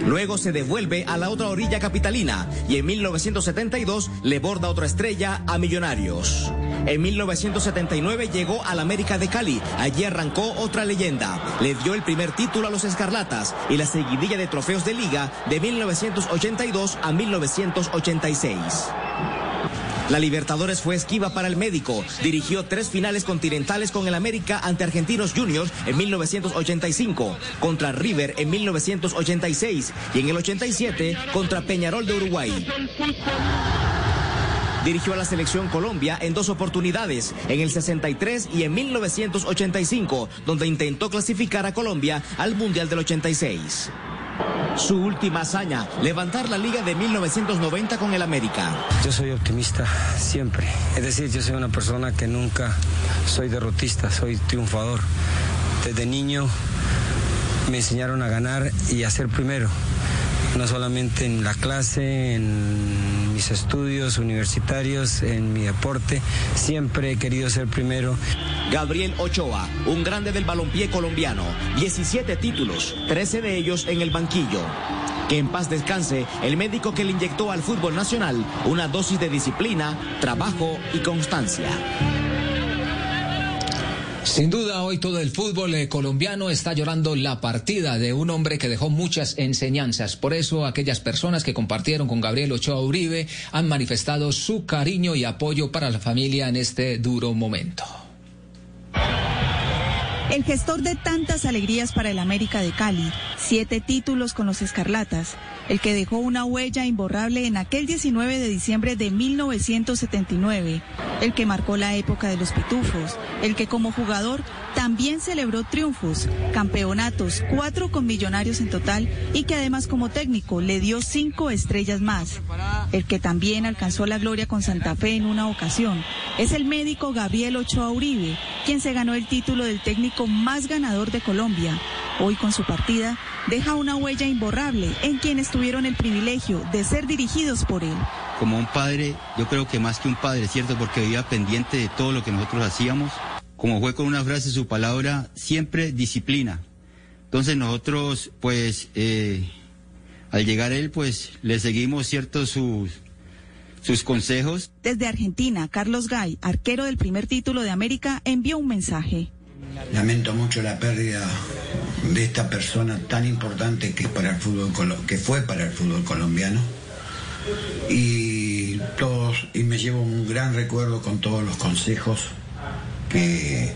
Luego se devuelve a la otra orilla capitalina y en 1972 le borda otra estrella a Millonarios. En 1979 llegó al América de Cali. Allí arrancó otra leyenda. Le dio el primer título a los Escarlatas y la seguidilla de trofeos de liga de 1982 a 1986. La Libertadores fue esquiva para el médico. Dirigió tres finales continentales con el América ante Argentinos Juniors en 1985, contra River en 1986 y en el 87 contra Peñarol de Uruguay. Dirigió a la selección Colombia en dos oportunidades, en el 63 y en 1985, donde intentó clasificar a Colombia al Mundial del 86. Su última hazaña, levantar la liga de 1990 con el América. Yo soy optimista siempre. Es decir, yo soy una persona que nunca soy derrotista, soy triunfador. Desde niño me enseñaron a ganar y a ser primero. No solamente en la clase, en mis estudios universitarios, en mi deporte. Siempre he querido ser primero. Gabriel Ochoa, un grande del balompié colombiano. 17 títulos, 13 de ellos en el banquillo. Que en paz descanse el médico que le inyectó al fútbol nacional una dosis de disciplina, trabajo y constancia. Sin duda, hoy todo el fútbol eh, colombiano está llorando la partida de un hombre que dejó muchas enseñanzas. Por eso, aquellas personas que compartieron con Gabriel Ochoa Uribe han manifestado su cariño y apoyo para la familia en este duro momento. El gestor de tantas alegrías para el América de Cali, siete títulos con los Escarlatas, el que dejó una huella imborrable en aquel 19 de diciembre de 1979, el que marcó la época de los pitufos, el que como jugador también celebró triunfos, campeonatos, cuatro con millonarios en total y que además como técnico le dio cinco estrellas más, el que también alcanzó la gloria con Santa Fe en una ocasión, es el médico Gabriel Ochoa Uribe, quien se ganó el título del técnico más ganador de Colombia. Hoy con su partida deja una huella imborrable en quienes tuvieron el privilegio de ser dirigidos por él. Como un padre, yo creo que más que un padre, ¿cierto? Porque vivía pendiente de todo lo que nosotros hacíamos. Como fue con una frase, su palabra, siempre disciplina. Entonces nosotros, pues, eh, al llegar él, pues, le seguimos, ¿cierto? Sus, sus consejos. Desde Argentina, Carlos Gay, arquero del primer título de América, envió un mensaje. Lamento mucho la pérdida de esta persona tan importante que para el fútbol que fue para el fútbol colombiano y todos y me llevo un gran recuerdo con todos los consejos que,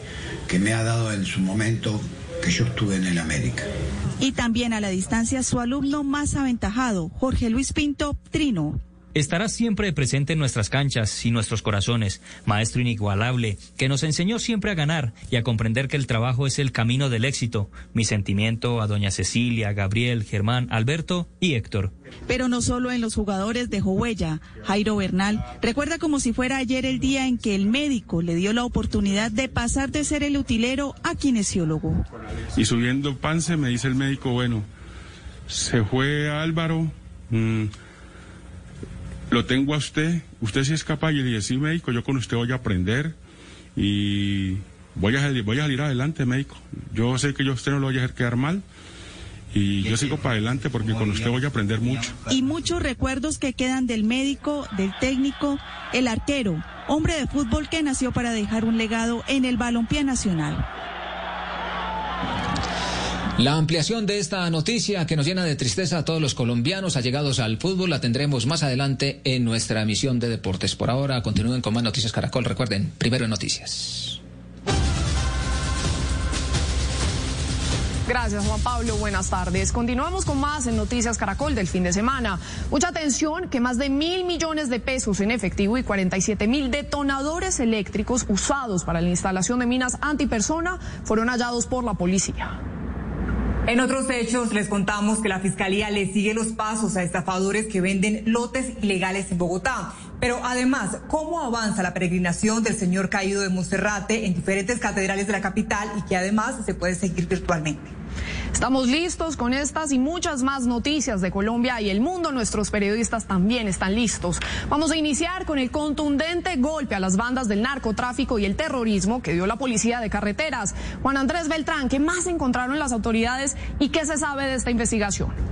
que me ha dado en su momento que yo estuve en el América. Y también a la distancia su alumno más aventajado, Jorge Luis Pinto Trino. Estará siempre presente en nuestras canchas y nuestros corazones, maestro inigualable, que nos enseñó siempre a ganar y a comprender que el trabajo es el camino del éxito. Mi sentimiento a doña Cecilia, Gabriel, Germán, Alberto y Héctor. Pero no solo en los jugadores dejó huella. Jairo Bernal recuerda como si fuera ayer el día en que el médico le dio la oportunidad de pasar de ser el utilero a kinesiólogo. Y subiendo Pance me dice el médico, bueno, se fue Álvaro. Mm, lo tengo a usted, usted sí es capaz, y le dije, sí, médico, yo con usted voy a aprender y voy a, voy a salir adelante, médico. Yo sé que yo a usted no lo voy a hacer quedar mal. Y yo sigo para adelante porque con usted voy a aprender mucho. Y muchos recuerdos que quedan del médico, del técnico, el arquero, hombre de fútbol que nació para dejar un legado en el balompié nacional. La ampliación de esta noticia que nos llena de tristeza a todos los colombianos allegados al fútbol la tendremos más adelante en nuestra emisión de deportes. Por ahora continúen con más noticias Caracol. Recuerden, primero en noticias. Gracias, Juan Pablo. Buenas tardes. Continuamos con más en Noticias Caracol del fin de semana. Mucha atención que más de mil millones de pesos en efectivo y 47 mil detonadores eléctricos usados para la instalación de minas antipersona fueron hallados por la policía. En otros hechos, les contamos que la Fiscalía le sigue los pasos a estafadores que venden lotes ilegales en Bogotá. Pero además, ¿cómo avanza la peregrinación del Señor Caído de Monserrate en diferentes catedrales de la capital y que además se puede seguir virtualmente? Estamos listos con estas y muchas más noticias de Colombia y el mundo. Nuestros periodistas también están listos. Vamos a iniciar con el contundente golpe a las bandas del narcotráfico y el terrorismo que dio la policía de carreteras. Juan Andrés Beltrán, ¿qué más encontraron las autoridades y qué se sabe de esta investigación?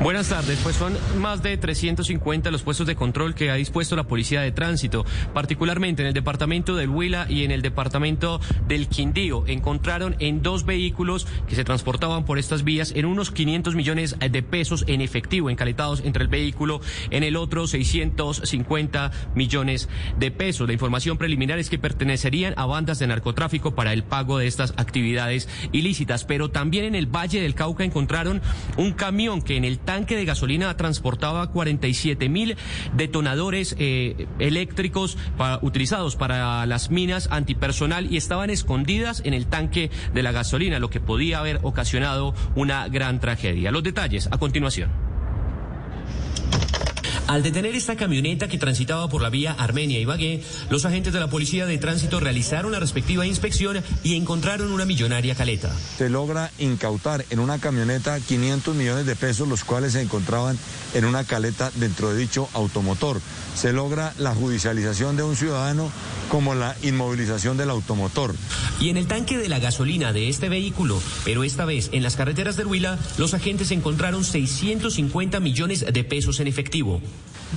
Buenas tardes, pues son más de 350 los puestos de control que ha dispuesto la Policía de Tránsito, particularmente en el departamento del Huila y en el departamento del Quindío. Encontraron en dos vehículos que se transportaban por estas vías en unos 500 millones de pesos en efectivo, encaletados entre el vehículo, en el otro 650 millones de pesos. La información preliminar es que pertenecerían a bandas de narcotráfico para el pago de estas actividades ilícitas, pero también en el Valle del Cauca encontraron un camión que en el tanque de gasolina transportaba 47 mil detonadores eh, eléctricos utilizados para las minas antipersonal y estaban escondidas en el tanque de la gasolina, lo que podía haber ocasionado una gran tragedia. Los detalles a continuación. Al detener esta camioneta que transitaba por la vía Armenia-Ibagué, los agentes de la Policía de Tránsito realizaron la respectiva inspección y encontraron una millonaria caleta. Se logra incautar en una camioneta 500 millones de pesos, los cuales se encontraban en una caleta dentro de dicho automotor. Se logra la judicialización de un ciudadano como la inmovilización del automotor. Y en el tanque de la gasolina de este vehículo, pero esta vez en las carreteras de Huila, los agentes encontraron 650 millones de pesos en efectivo.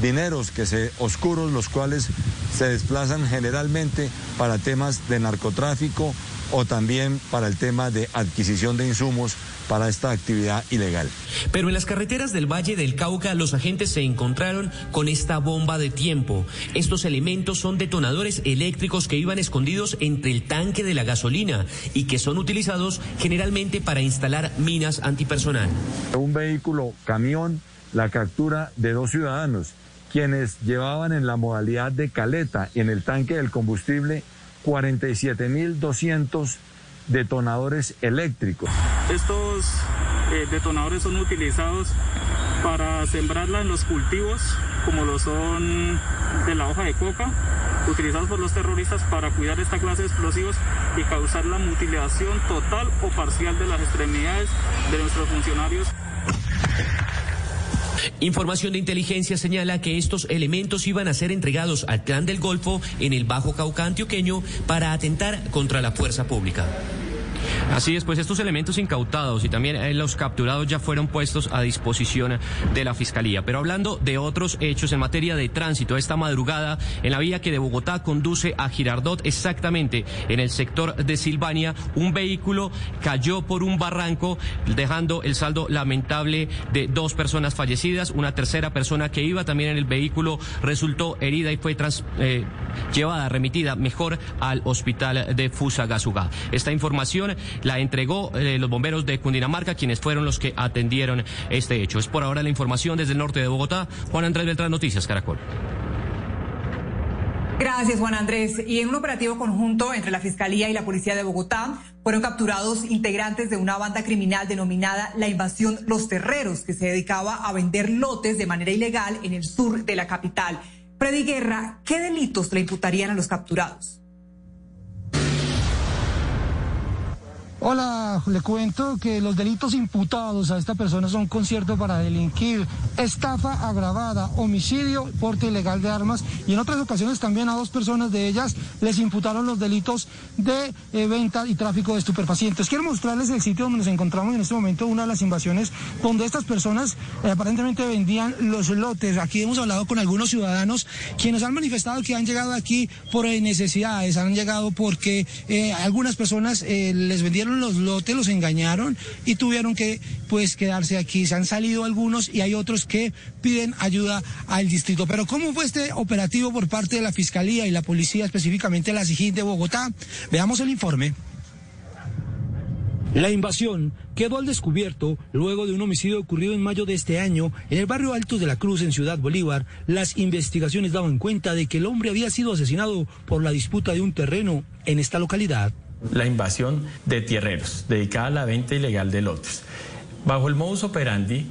Dineros que se oscuros, los cuales se desplazan generalmente para temas de narcotráfico o también para el tema de adquisición de insumos para esta actividad ilegal. Pero en las carreteras del Valle del Cauca los agentes se encontraron con esta bomba de tiempo. Estos elementos son detonadores eléctricos que iban escondidos entre el tanque de la gasolina y que son utilizados generalmente para instalar minas antipersonal. Un vehículo camión, la captura de dos ciudadanos, quienes llevaban en la modalidad de caleta en el tanque del combustible 47.200 detonadores eléctricos. Estos eh, detonadores son utilizados para sembrarla en los cultivos, como lo son de la hoja de coca, utilizados por los terroristas para cuidar esta clase de explosivos y causar la mutilación total o parcial de las extremidades de nuestros funcionarios. Información de inteligencia señala que estos elementos iban a ser entregados al clan del Golfo en el Bajo Cauca antioqueño para atentar contra la fuerza pública. Así es, pues estos elementos incautados y también eh, los capturados ya fueron puestos a disposición de la Fiscalía. Pero hablando de otros hechos en materia de tránsito, esta madrugada en la vía que de Bogotá conduce a Girardot, exactamente en el sector de Silvania, un vehículo cayó por un barranco, dejando el saldo lamentable de dos personas fallecidas. Una tercera persona que iba también en el vehículo resultó herida y fue eh, llevada, remitida mejor al hospital de Fusagasugá. Esta la entregó eh, los bomberos de Cundinamarca, quienes fueron los que atendieron este hecho. Es por ahora la información desde el norte de Bogotá. Juan Andrés Beltrán, Noticias Caracol. Gracias, Juan Andrés. Y en un operativo conjunto entre la Fiscalía y la Policía de Bogotá fueron capturados integrantes de una banda criminal denominada La Invasión Los Terreros, que se dedicaba a vender lotes de manera ilegal en el sur de la capital. Freddy Guerra, ¿qué delitos le imputarían a los capturados? Hola, le cuento que los delitos imputados a esta persona son concierto para delinquir, estafa agravada, homicidio, porte ilegal de armas y en otras ocasiones también a dos personas de ellas les imputaron los delitos de eh, venta y tráfico de estupefacientes. Quiero mostrarles el sitio donde nos encontramos en este momento, una de las invasiones donde estas personas eh, aparentemente vendían los lotes. Aquí hemos hablado con algunos ciudadanos quienes han manifestado que han llegado aquí por eh, necesidades, han llegado porque algunas personas les vendieron los lotes, los engañaron y tuvieron que pues quedarse aquí. Se han salido algunos y hay otros que piden ayuda al distrito. Pero ¿cómo fue este operativo por parte de la Fiscalía y la Policía, específicamente la SIGIN de Bogotá? Veamos el informe. La invasión quedó al descubierto luego de un homicidio ocurrido en mayo de este año en el barrio Alto de la Cruz en Ciudad Bolívar. Las investigaciones daban cuenta de que el hombre había sido asesinado por la disputa de un terreno en esta localidad la invasión de tierreros, dedicada a la venta ilegal de lotes. Bajo el modus operandi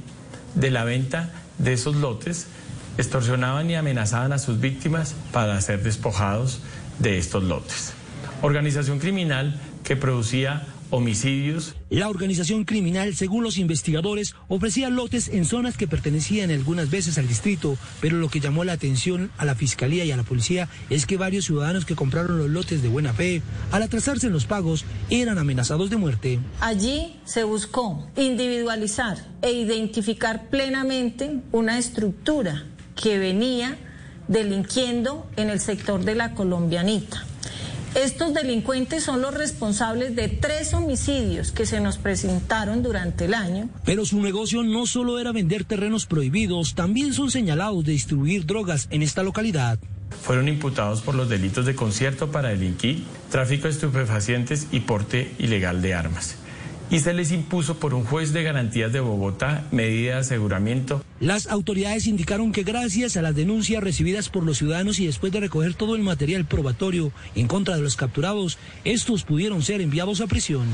de la venta de esos lotes, extorsionaban y amenazaban a sus víctimas para ser despojados de estos lotes. Organización criminal que producía homicidios. La organización criminal, según los investigadores, ofrecía lotes en zonas que pertenecían algunas veces al distrito, pero lo que llamó la atención a la fiscalía y a la policía es que varios ciudadanos que compraron los lotes de buena fe, al atrasarse en los pagos, eran amenazados de muerte. Allí se buscó individualizar e identificar plenamente una estructura que venía delinquiendo en el sector de la colombianita estos delincuentes son los responsables de tres homicidios que se nos presentaron durante el año. Pero su negocio no solo era vender terrenos prohibidos, también son señalados de distribuir drogas en esta localidad. Fueron imputados por los delitos de concierto para delinquir, tráfico de estupefacientes y porte ilegal de armas y se les impuso por un juez de garantías de Bogotá medida de aseguramiento. Las autoridades indicaron que gracias a las denuncias recibidas por los ciudadanos y después de recoger todo el material probatorio en contra de los capturados, estos pudieron ser enviados a prisión.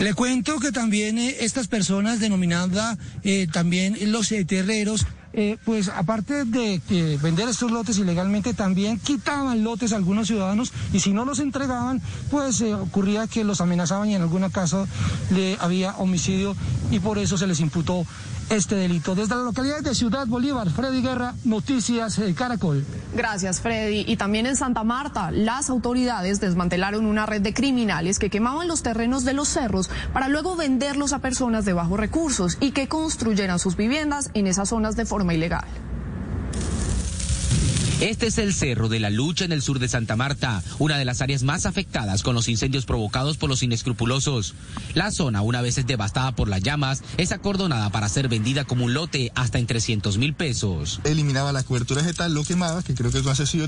Le cuento que también eh, estas personas denominadas eh, también los eh, terreros eh, pues aparte de vender estos lotes ilegalmente, también quitaban lotes a algunos ciudadanos y si no los entregaban, pues eh, ocurría que los amenazaban y en alguna casa le había homicidio y por eso se les imputó este delito. Desde la localidad de Ciudad Bolívar, Freddy Guerra, Noticias Caracol. Gracias, Freddy. Y también en Santa Marta, las autoridades desmantelaron una red de criminales que quemaban los terrenos de los cerros para luego venderlos a personas de bajos recursos y que construyeran sus viviendas en esas zonas de forma ilegal. Este es el Cerro de la Lucha en el sur de Santa Marta, una de las áreas más afectadas con los incendios provocados por los inescrupulosos. La zona, una vez es devastada por las llamas, es acordonada para ser vendida como un lote hasta en 300 mil pesos. Eliminaba la cobertura vegetal, lo quemaba, que creo que es más sencillo,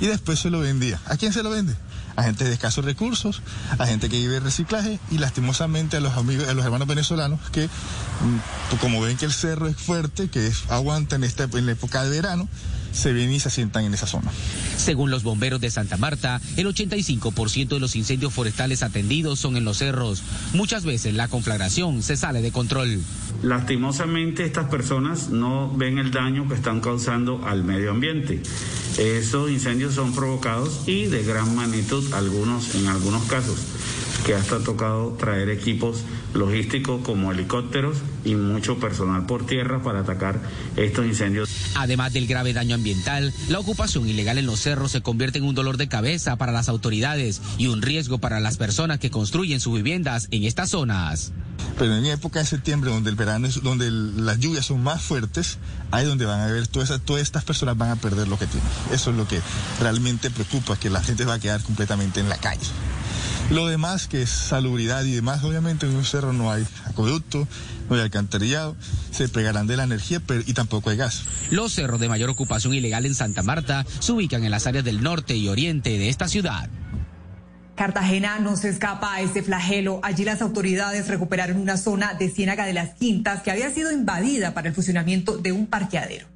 y después se lo vendía. ¿A quién se lo vende? A gente de escasos recursos, a gente que vive de reciclaje y lastimosamente a los amigos, a los hermanos venezolanos que, mm, como ven que el cerro es fuerte, que aguanta en, esta, en la época de verano, se vienen y se asientan en esa zona. Según los bomberos de Santa Marta, el 85% de los incendios forestales atendidos son en los cerros. Muchas veces la conflagración se sale de control. Lastimosamente estas personas no ven el daño que están causando al medio ambiente. Esos incendios son provocados y de gran magnitud algunos en algunos casos que hasta ha tocado traer equipos logísticos como helicópteros y mucho personal por tierra para atacar estos incendios. Además del grave daño ambiental, la ocupación ilegal en los cerros se convierte en un dolor de cabeza para las autoridades y un riesgo para las personas que construyen sus viviendas en estas zonas. Pero en época de septiembre, donde el verano es donde las lluvias son más fuertes, ahí donde van a ver todas, todas estas personas van a perder lo que tienen. Eso es lo que realmente preocupa, que la gente va a quedar completamente en la calle. Lo demás, que es salubridad y demás, obviamente en un cerro no hay acueducto, no hay alcantarillado, se pegarán de la energía y tampoco hay gas. Los cerros de mayor ocupación ilegal en Santa Marta se ubican en las áreas del norte y oriente de esta ciudad. Cartagena no se escapa a este flagelo. Allí las autoridades recuperaron una zona de Ciénaga de las Quintas que había sido invadida para el funcionamiento de un parqueadero.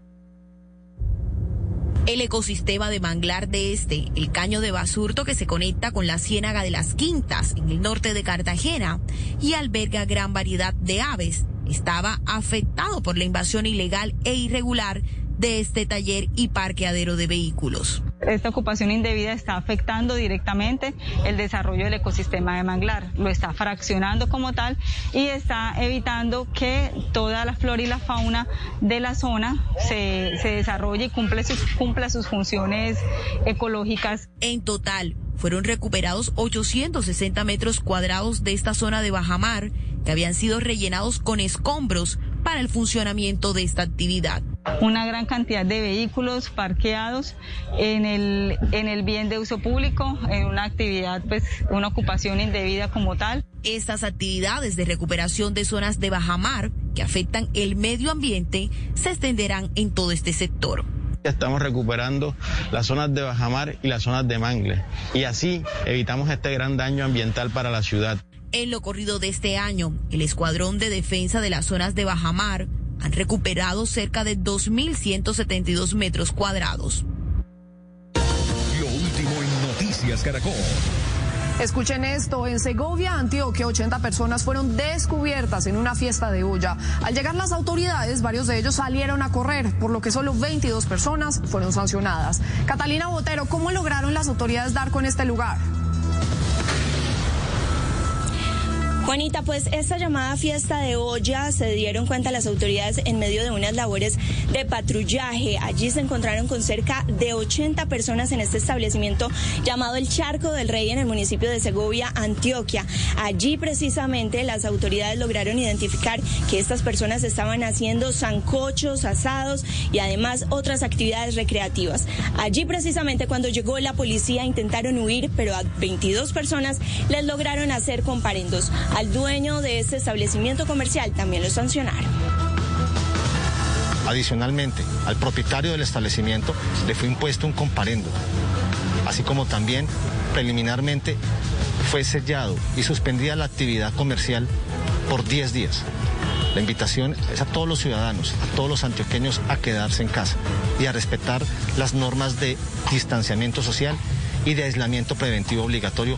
El ecosistema de Manglar de Este, el caño de basurto que se conecta con la Ciénaga de las Quintas en el norte de Cartagena y alberga gran variedad de aves, estaba afectado por la invasión ilegal e irregular de este taller y parqueadero de vehículos. Esta ocupación indebida está afectando directamente el desarrollo del ecosistema de manglar, lo está fraccionando como tal y está evitando que toda la flora y la fauna de la zona se, se desarrolle y cumple sus, cumpla sus funciones ecológicas. En total, fueron recuperados 860 metros cuadrados de esta zona de bajamar que habían sido rellenados con escombros para el funcionamiento de esta actividad una gran cantidad de vehículos parqueados en el, en el bien de uso público, en una actividad, pues una ocupación indebida como tal. Estas actividades de recuperación de zonas de bajamar que afectan el medio ambiente se extenderán en todo este sector. Estamos recuperando las zonas de bajamar y las zonas de mangle y así evitamos este gran daño ambiental para la ciudad. En lo corrido de este año, el Escuadrón de Defensa de las Zonas de Bajamar han recuperado cerca de 2.172 metros cuadrados. Lo último en Noticias Caracol. Escuchen esto, en Segovia, Antioquia, 80 personas fueron descubiertas en una fiesta de olla. Al llegar las autoridades, varios de ellos salieron a correr, por lo que solo 22 personas fueron sancionadas. Catalina Botero, ¿cómo lograron las autoridades dar con este lugar? Juanita, pues esta llamada fiesta de olla se dieron cuenta las autoridades en medio de unas labores de patrullaje. Allí se encontraron con cerca de 80 personas en este establecimiento llamado el Charco del Rey en el municipio de Segovia, Antioquia. Allí precisamente las autoridades lograron identificar que estas personas estaban haciendo zancochos, asados y además otras actividades recreativas. Allí precisamente cuando llegó la policía intentaron huir, pero a 22 personas les lograron hacer comparendos. Al dueño de este establecimiento comercial también lo sancionaron. Adicionalmente, al propietario del establecimiento le fue impuesto un comparendo, así como también preliminarmente fue sellado y suspendida la actividad comercial por 10 días. La invitación es a todos los ciudadanos, a todos los antioqueños a quedarse en casa y a respetar las normas de distanciamiento social y de aislamiento preventivo obligatorio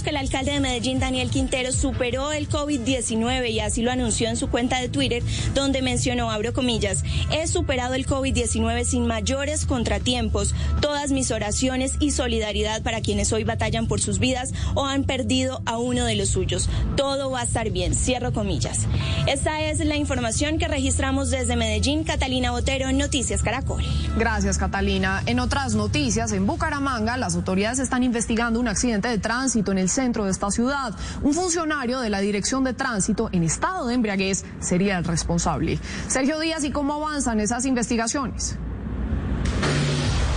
Que el alcalde de Medellín, Daniel Quintero, superó el COVID-19 y así lo anunció en su cuenta de Twitter, donde mencionó, abro comillas, he superado el COVID-19 sin mayores contratiempos. Todas mis oraciones y solidaridad para quienes hoy batallan por sus vidas o han perdido a uno de los suyos. Todo va a estar bien, cierro comillas. Esta es la información que registramos desde Medellín. Catalina Botero, Noticias Caracol. Gracias, Catalina. En otras noticias, en Bucaramanga, las autoridades están investigando un accidente de tránsito en el centro de esta ciudad. Un funcionario de la Dirección de Tránsito en estado de embriaguez sería el responsable. Sergio Díaz, ¿y cómo avanzan esas investigaciones?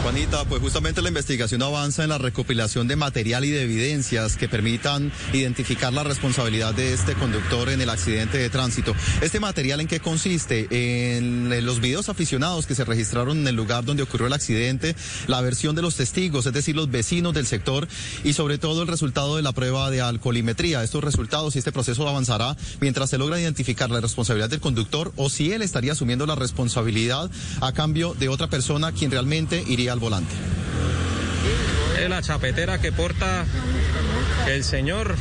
Juanita, pues justamente la investigación avanza en la recopilación de material y de evidencias que permitan identificar la responsabilidad de este conductor en el accidente de tránsito. ¿Este material en qué consiste? En los videos aficionados que se registraron en el lugar donde ocurrió el accidente, la versión de los testigos, es decir, los vecinos del sector y sobre todo el resultado de la prueba de alcoholimetría. Estos resultados y este proceso avanzará mientras se logra identificar la responsabilidad del conductor o si él estaría asumiendo la responsabilidad a cambio de otra persona quien realmente iría volante. Es la chapetera que porta el señor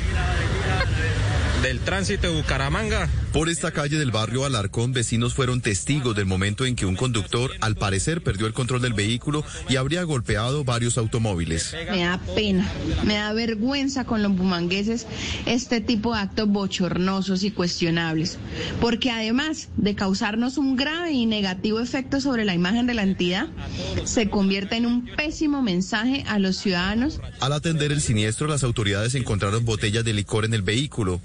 del tránsito de Bucaramanga por esta calle del barrio Alarcón, vecinos fueron testigos del momento en que un conductor, al parecer, perdió el control del vehículo y habría golpeado varios automóviles. Me da pena, me da vergüenza con los bumangueses este tipo de actos bochornosos y cuestionables, porque además de causarnos un grave y negativo efecto sobre la imagen de la entidad, se convierte en un pésimo mensaje a los ciudadanos. Al atender el siniestro, las autoridades encontraron botellas de licor en el vehículo.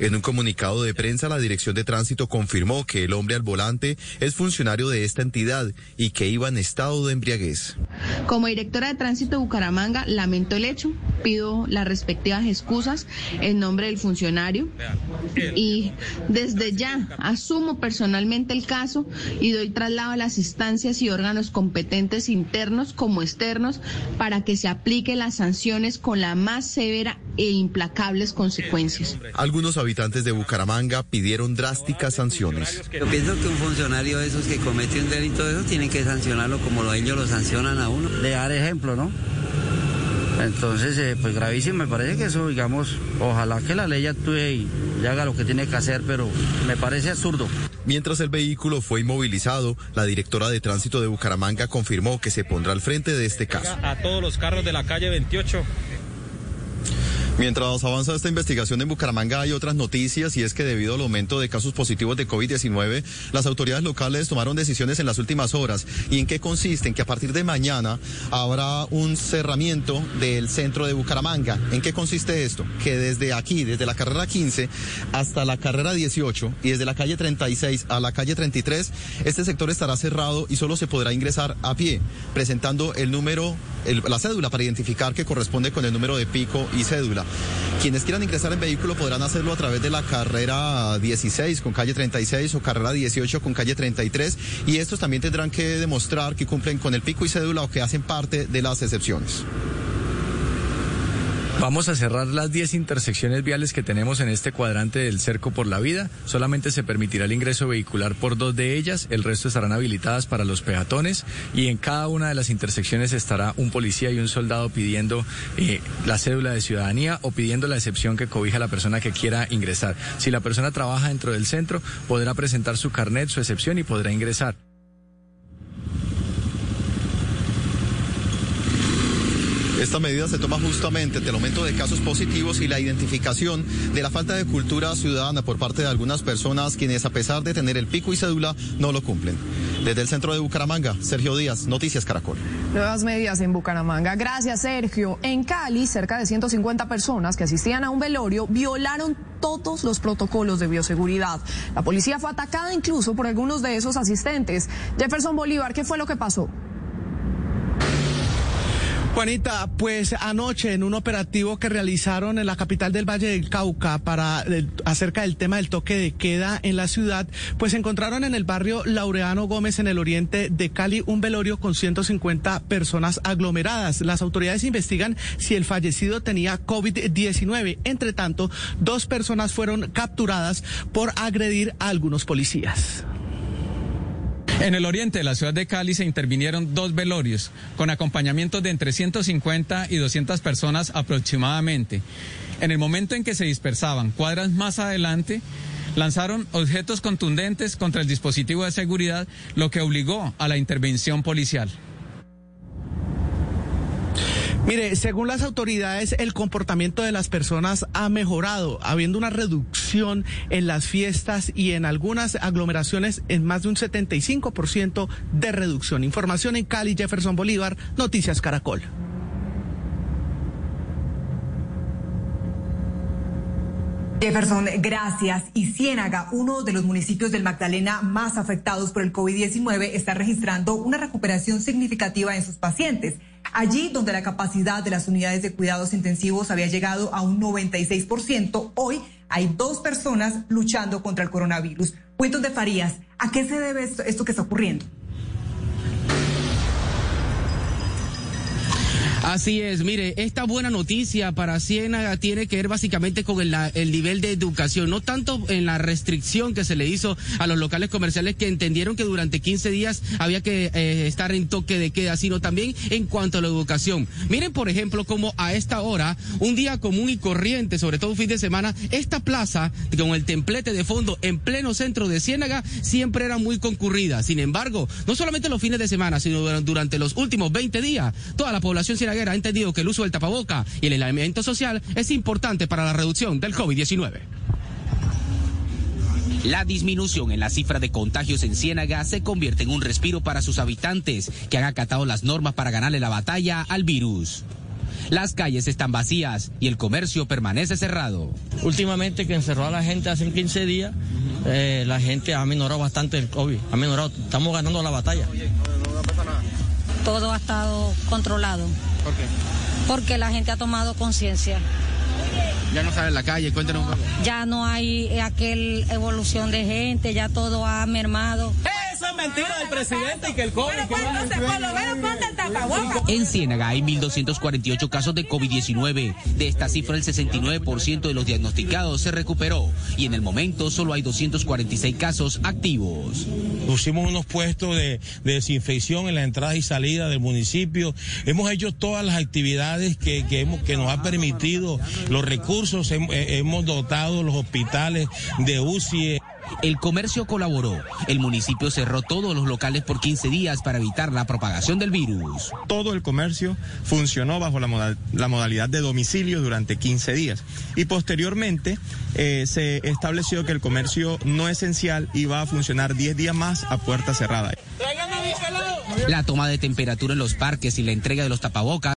En un comunicado de prensa, la Dirección de Tránsito confirmó que el hombre al volante es funcionario de esta entidad y que iba en estado de embriaguez. Como directora de Tránsito de Bucaramanga, lamento el hecho, pido las respectivas excusas en nombre del funcionario y desde ya asumo personalmente el caso y doy traslado a las instancias y órganos competentes internos como externos para que se apliquen las sanciones con la más severa e implacables consecuencias. Algunos habitantes de Bucaramanga pidieron drásticas sanciones. Yo pienso que un funcionario de esos que comete un delito de esos tienen que sancionarlo como los ellos lo sancionan a uno. De dar ejemplo, ¿no? Entonces, eh, pues gravísimo, me parece que eso, digamos, ojalá que la ley actúe y, y haga lo que tiene que hacer, pero me parece absurdo. Mientras el vehículo fue inmovilizado, la directora de tránsito de Bucaramanga confirmó que se pondrá al frente de este caso. A todos los carros de la calle 28 Mientras avanza esta investigación en Bucaramanga hay otras noticias y es que debido al aumento de casos positivos de COVID-19, las autoridades locales tomaron decisiones en las últimas horas. ¿Y en qué consiste? En que a partir de mañana habrá un cerramiento del centro de Bucaramanga. ¿En qué consiste esto? Que desde aquí, desde la carrera 15 hasta la carrera 18 y desde la calle 36 a la calle 33, este sector estará cerrado y solo se podrá ingresar a pie, presentando el número, la cédula para identificar que corresponde con el número de pico y cédula. Quienes quieran ingresar en vehículo podrán hacerlo a través de la carrera 16 con calle 36 o carrera 18 con calle 33 y estos también tendrán que demostrar que cumplen con el pico y cédula o que hacen parte de las excepciones. Vamos a cerrar las 10 intersecciones viales que tenemos en este cuadrante del Cerco por la Vida. Solamente se permitirá el ingreso vehicular por dos de ellas, el resto estarán habilitadas para los peatones y en cada una de las intersecciones estará un policía y un soldado pidiendo eh, la cédula de ciudadanía o pidiendo la excepción que cobija la persona que quiera ingresar. Si la persona trabaja dentro del centro, podrá presentar su carnet, su excepción y podrá ingresar. Esta medida se toma justamente ante el aumento de casos positivos y la identificación de la falta de cultura ciudadana por parte de algunas personas quienes a pesar de tener el pico y cédula no lo cumplen. Desde el centro de Bucaramanga, Sergio Díaz, Noticias Caracol. Nuevas medidas en Bucaramanga. Gracias, Sergio. En Cali, cerca de 150 personas que asistían a un velorio violaron todos los protocolos de bioseguridad. La policía fue atacada incluso por algunos de esos asistentes. Jefferson Bolívar, ¿qué fue lo que pasó? Juanita, pues anoche en un operativo que realizaron en la capital del Valle del Cauca para el, acerca del tema del toque de queda en la ciudad, pues encontraron en el barrio Laureano Gómez en el oriente de Cali un velorio con 150 personas aglomeradas. Las autoridades investigan si el fallecido tenía COVID-19. Entre tanto, dos personas fueron capturadas por agredir a algunos policías. En el oriente de la ciudad de Cali se intervinieron dos velorios con acompañamientos de entre 150 y 200 personas aproximadamente. En el momento en que se dispersaban cuadras más adelante, lanzaron objetos contundentes contra el dispositivo de seguridad, lo que obligó a la intervención policial. Mire, según las autoridades, el comportamiento de las personas ha mejorado, habiendo una reducción en las fiestas y en algunas aglomeraciones en más de un 75% de reducción. Información en Cali, Jefferson Bolívar, Noticias Caracol. Jefferson, gracias. Y Ciénaga, uno de los municipios del Magdalena más afectados por el COVID-19, está registrando una recuperación significativa en sus pacientes. Allí donde la capacidad de las unidades de cuidados intensivos había llegado a un 96%, hoy hay dos personas luchando contra el coronavirus. Cuentos de Farías, ¿a qué se debe esto que está ocurriendo? Así es, mire, esta buena noticia para Ciénaga tiene que ver básicamente con el, el, nivel de educación, no tanto en la restricción que se le hizo a los locales comerciales que entendieron que durante 15 días había que eh, estar en toque de queda, sino también en cuanto a la educación. Miren, por ejemplo, como a esta hora, un día común y corriente, sobre todo un fin de semana, esta plaza con el templete de fondo en pleno centro de Ciénaga siempre era muy concurrida. Sin embargo, no solamente los fines de semana, sino durante los últimos 20 días, toda la población ciénaga ha entendido que el uso del tapaboca y el aislamiento social es importante para la reducción del COVID-19. La disminución en la cifra de contagios en Ciénaga se convierte en un respiro para sus habitantes que han acatado las normas para ganarle la batalla al virus. Las calles están vacías y el comercio permanece cerrado. Últimamente que encerró a la gente hace 15 días, eh, la gente ha minorado bastante el COVID, ha minorado, estamos ganando la batalla. Todo ha estado controlado. ¿Por qué? Porque la gente ha tomado conciencia. Ya no sale a la calle, cuéntenos un poco. Ya no hay aquel evolución de gente, ya todo ha mermado. Eso es mentira del presidente y que el COVID. Bueno, pues entonces, por lo menos ponte el tapabocas. En Ciénaga hay 1.248 casos de COVID-19. De esta cifra, el 69% de los diagnosticados se recuperó y en el momento solo hay 246 casos activos. Pusimos unos puestos de, de desinfección en la entrada y salida del municipio. Hemos hecho todas las actividades que, que, hemos, que nos ha permitido los recursos. Hem- eh, hemos dotado los hospitales de UCI. El comercio colaboró. El municipio cerró todos los locales por 15 días para evitar la propagación del virus. todo el comercio funcionó bajo la, moda- la modalidad de domicilio durante 15 días. Y posteriormente eh, se estableció que el comercio no esencial iba a funcionar 10 días más a puerta cerrada. La toma de temperatura en los parques y la entrega de los tapabocas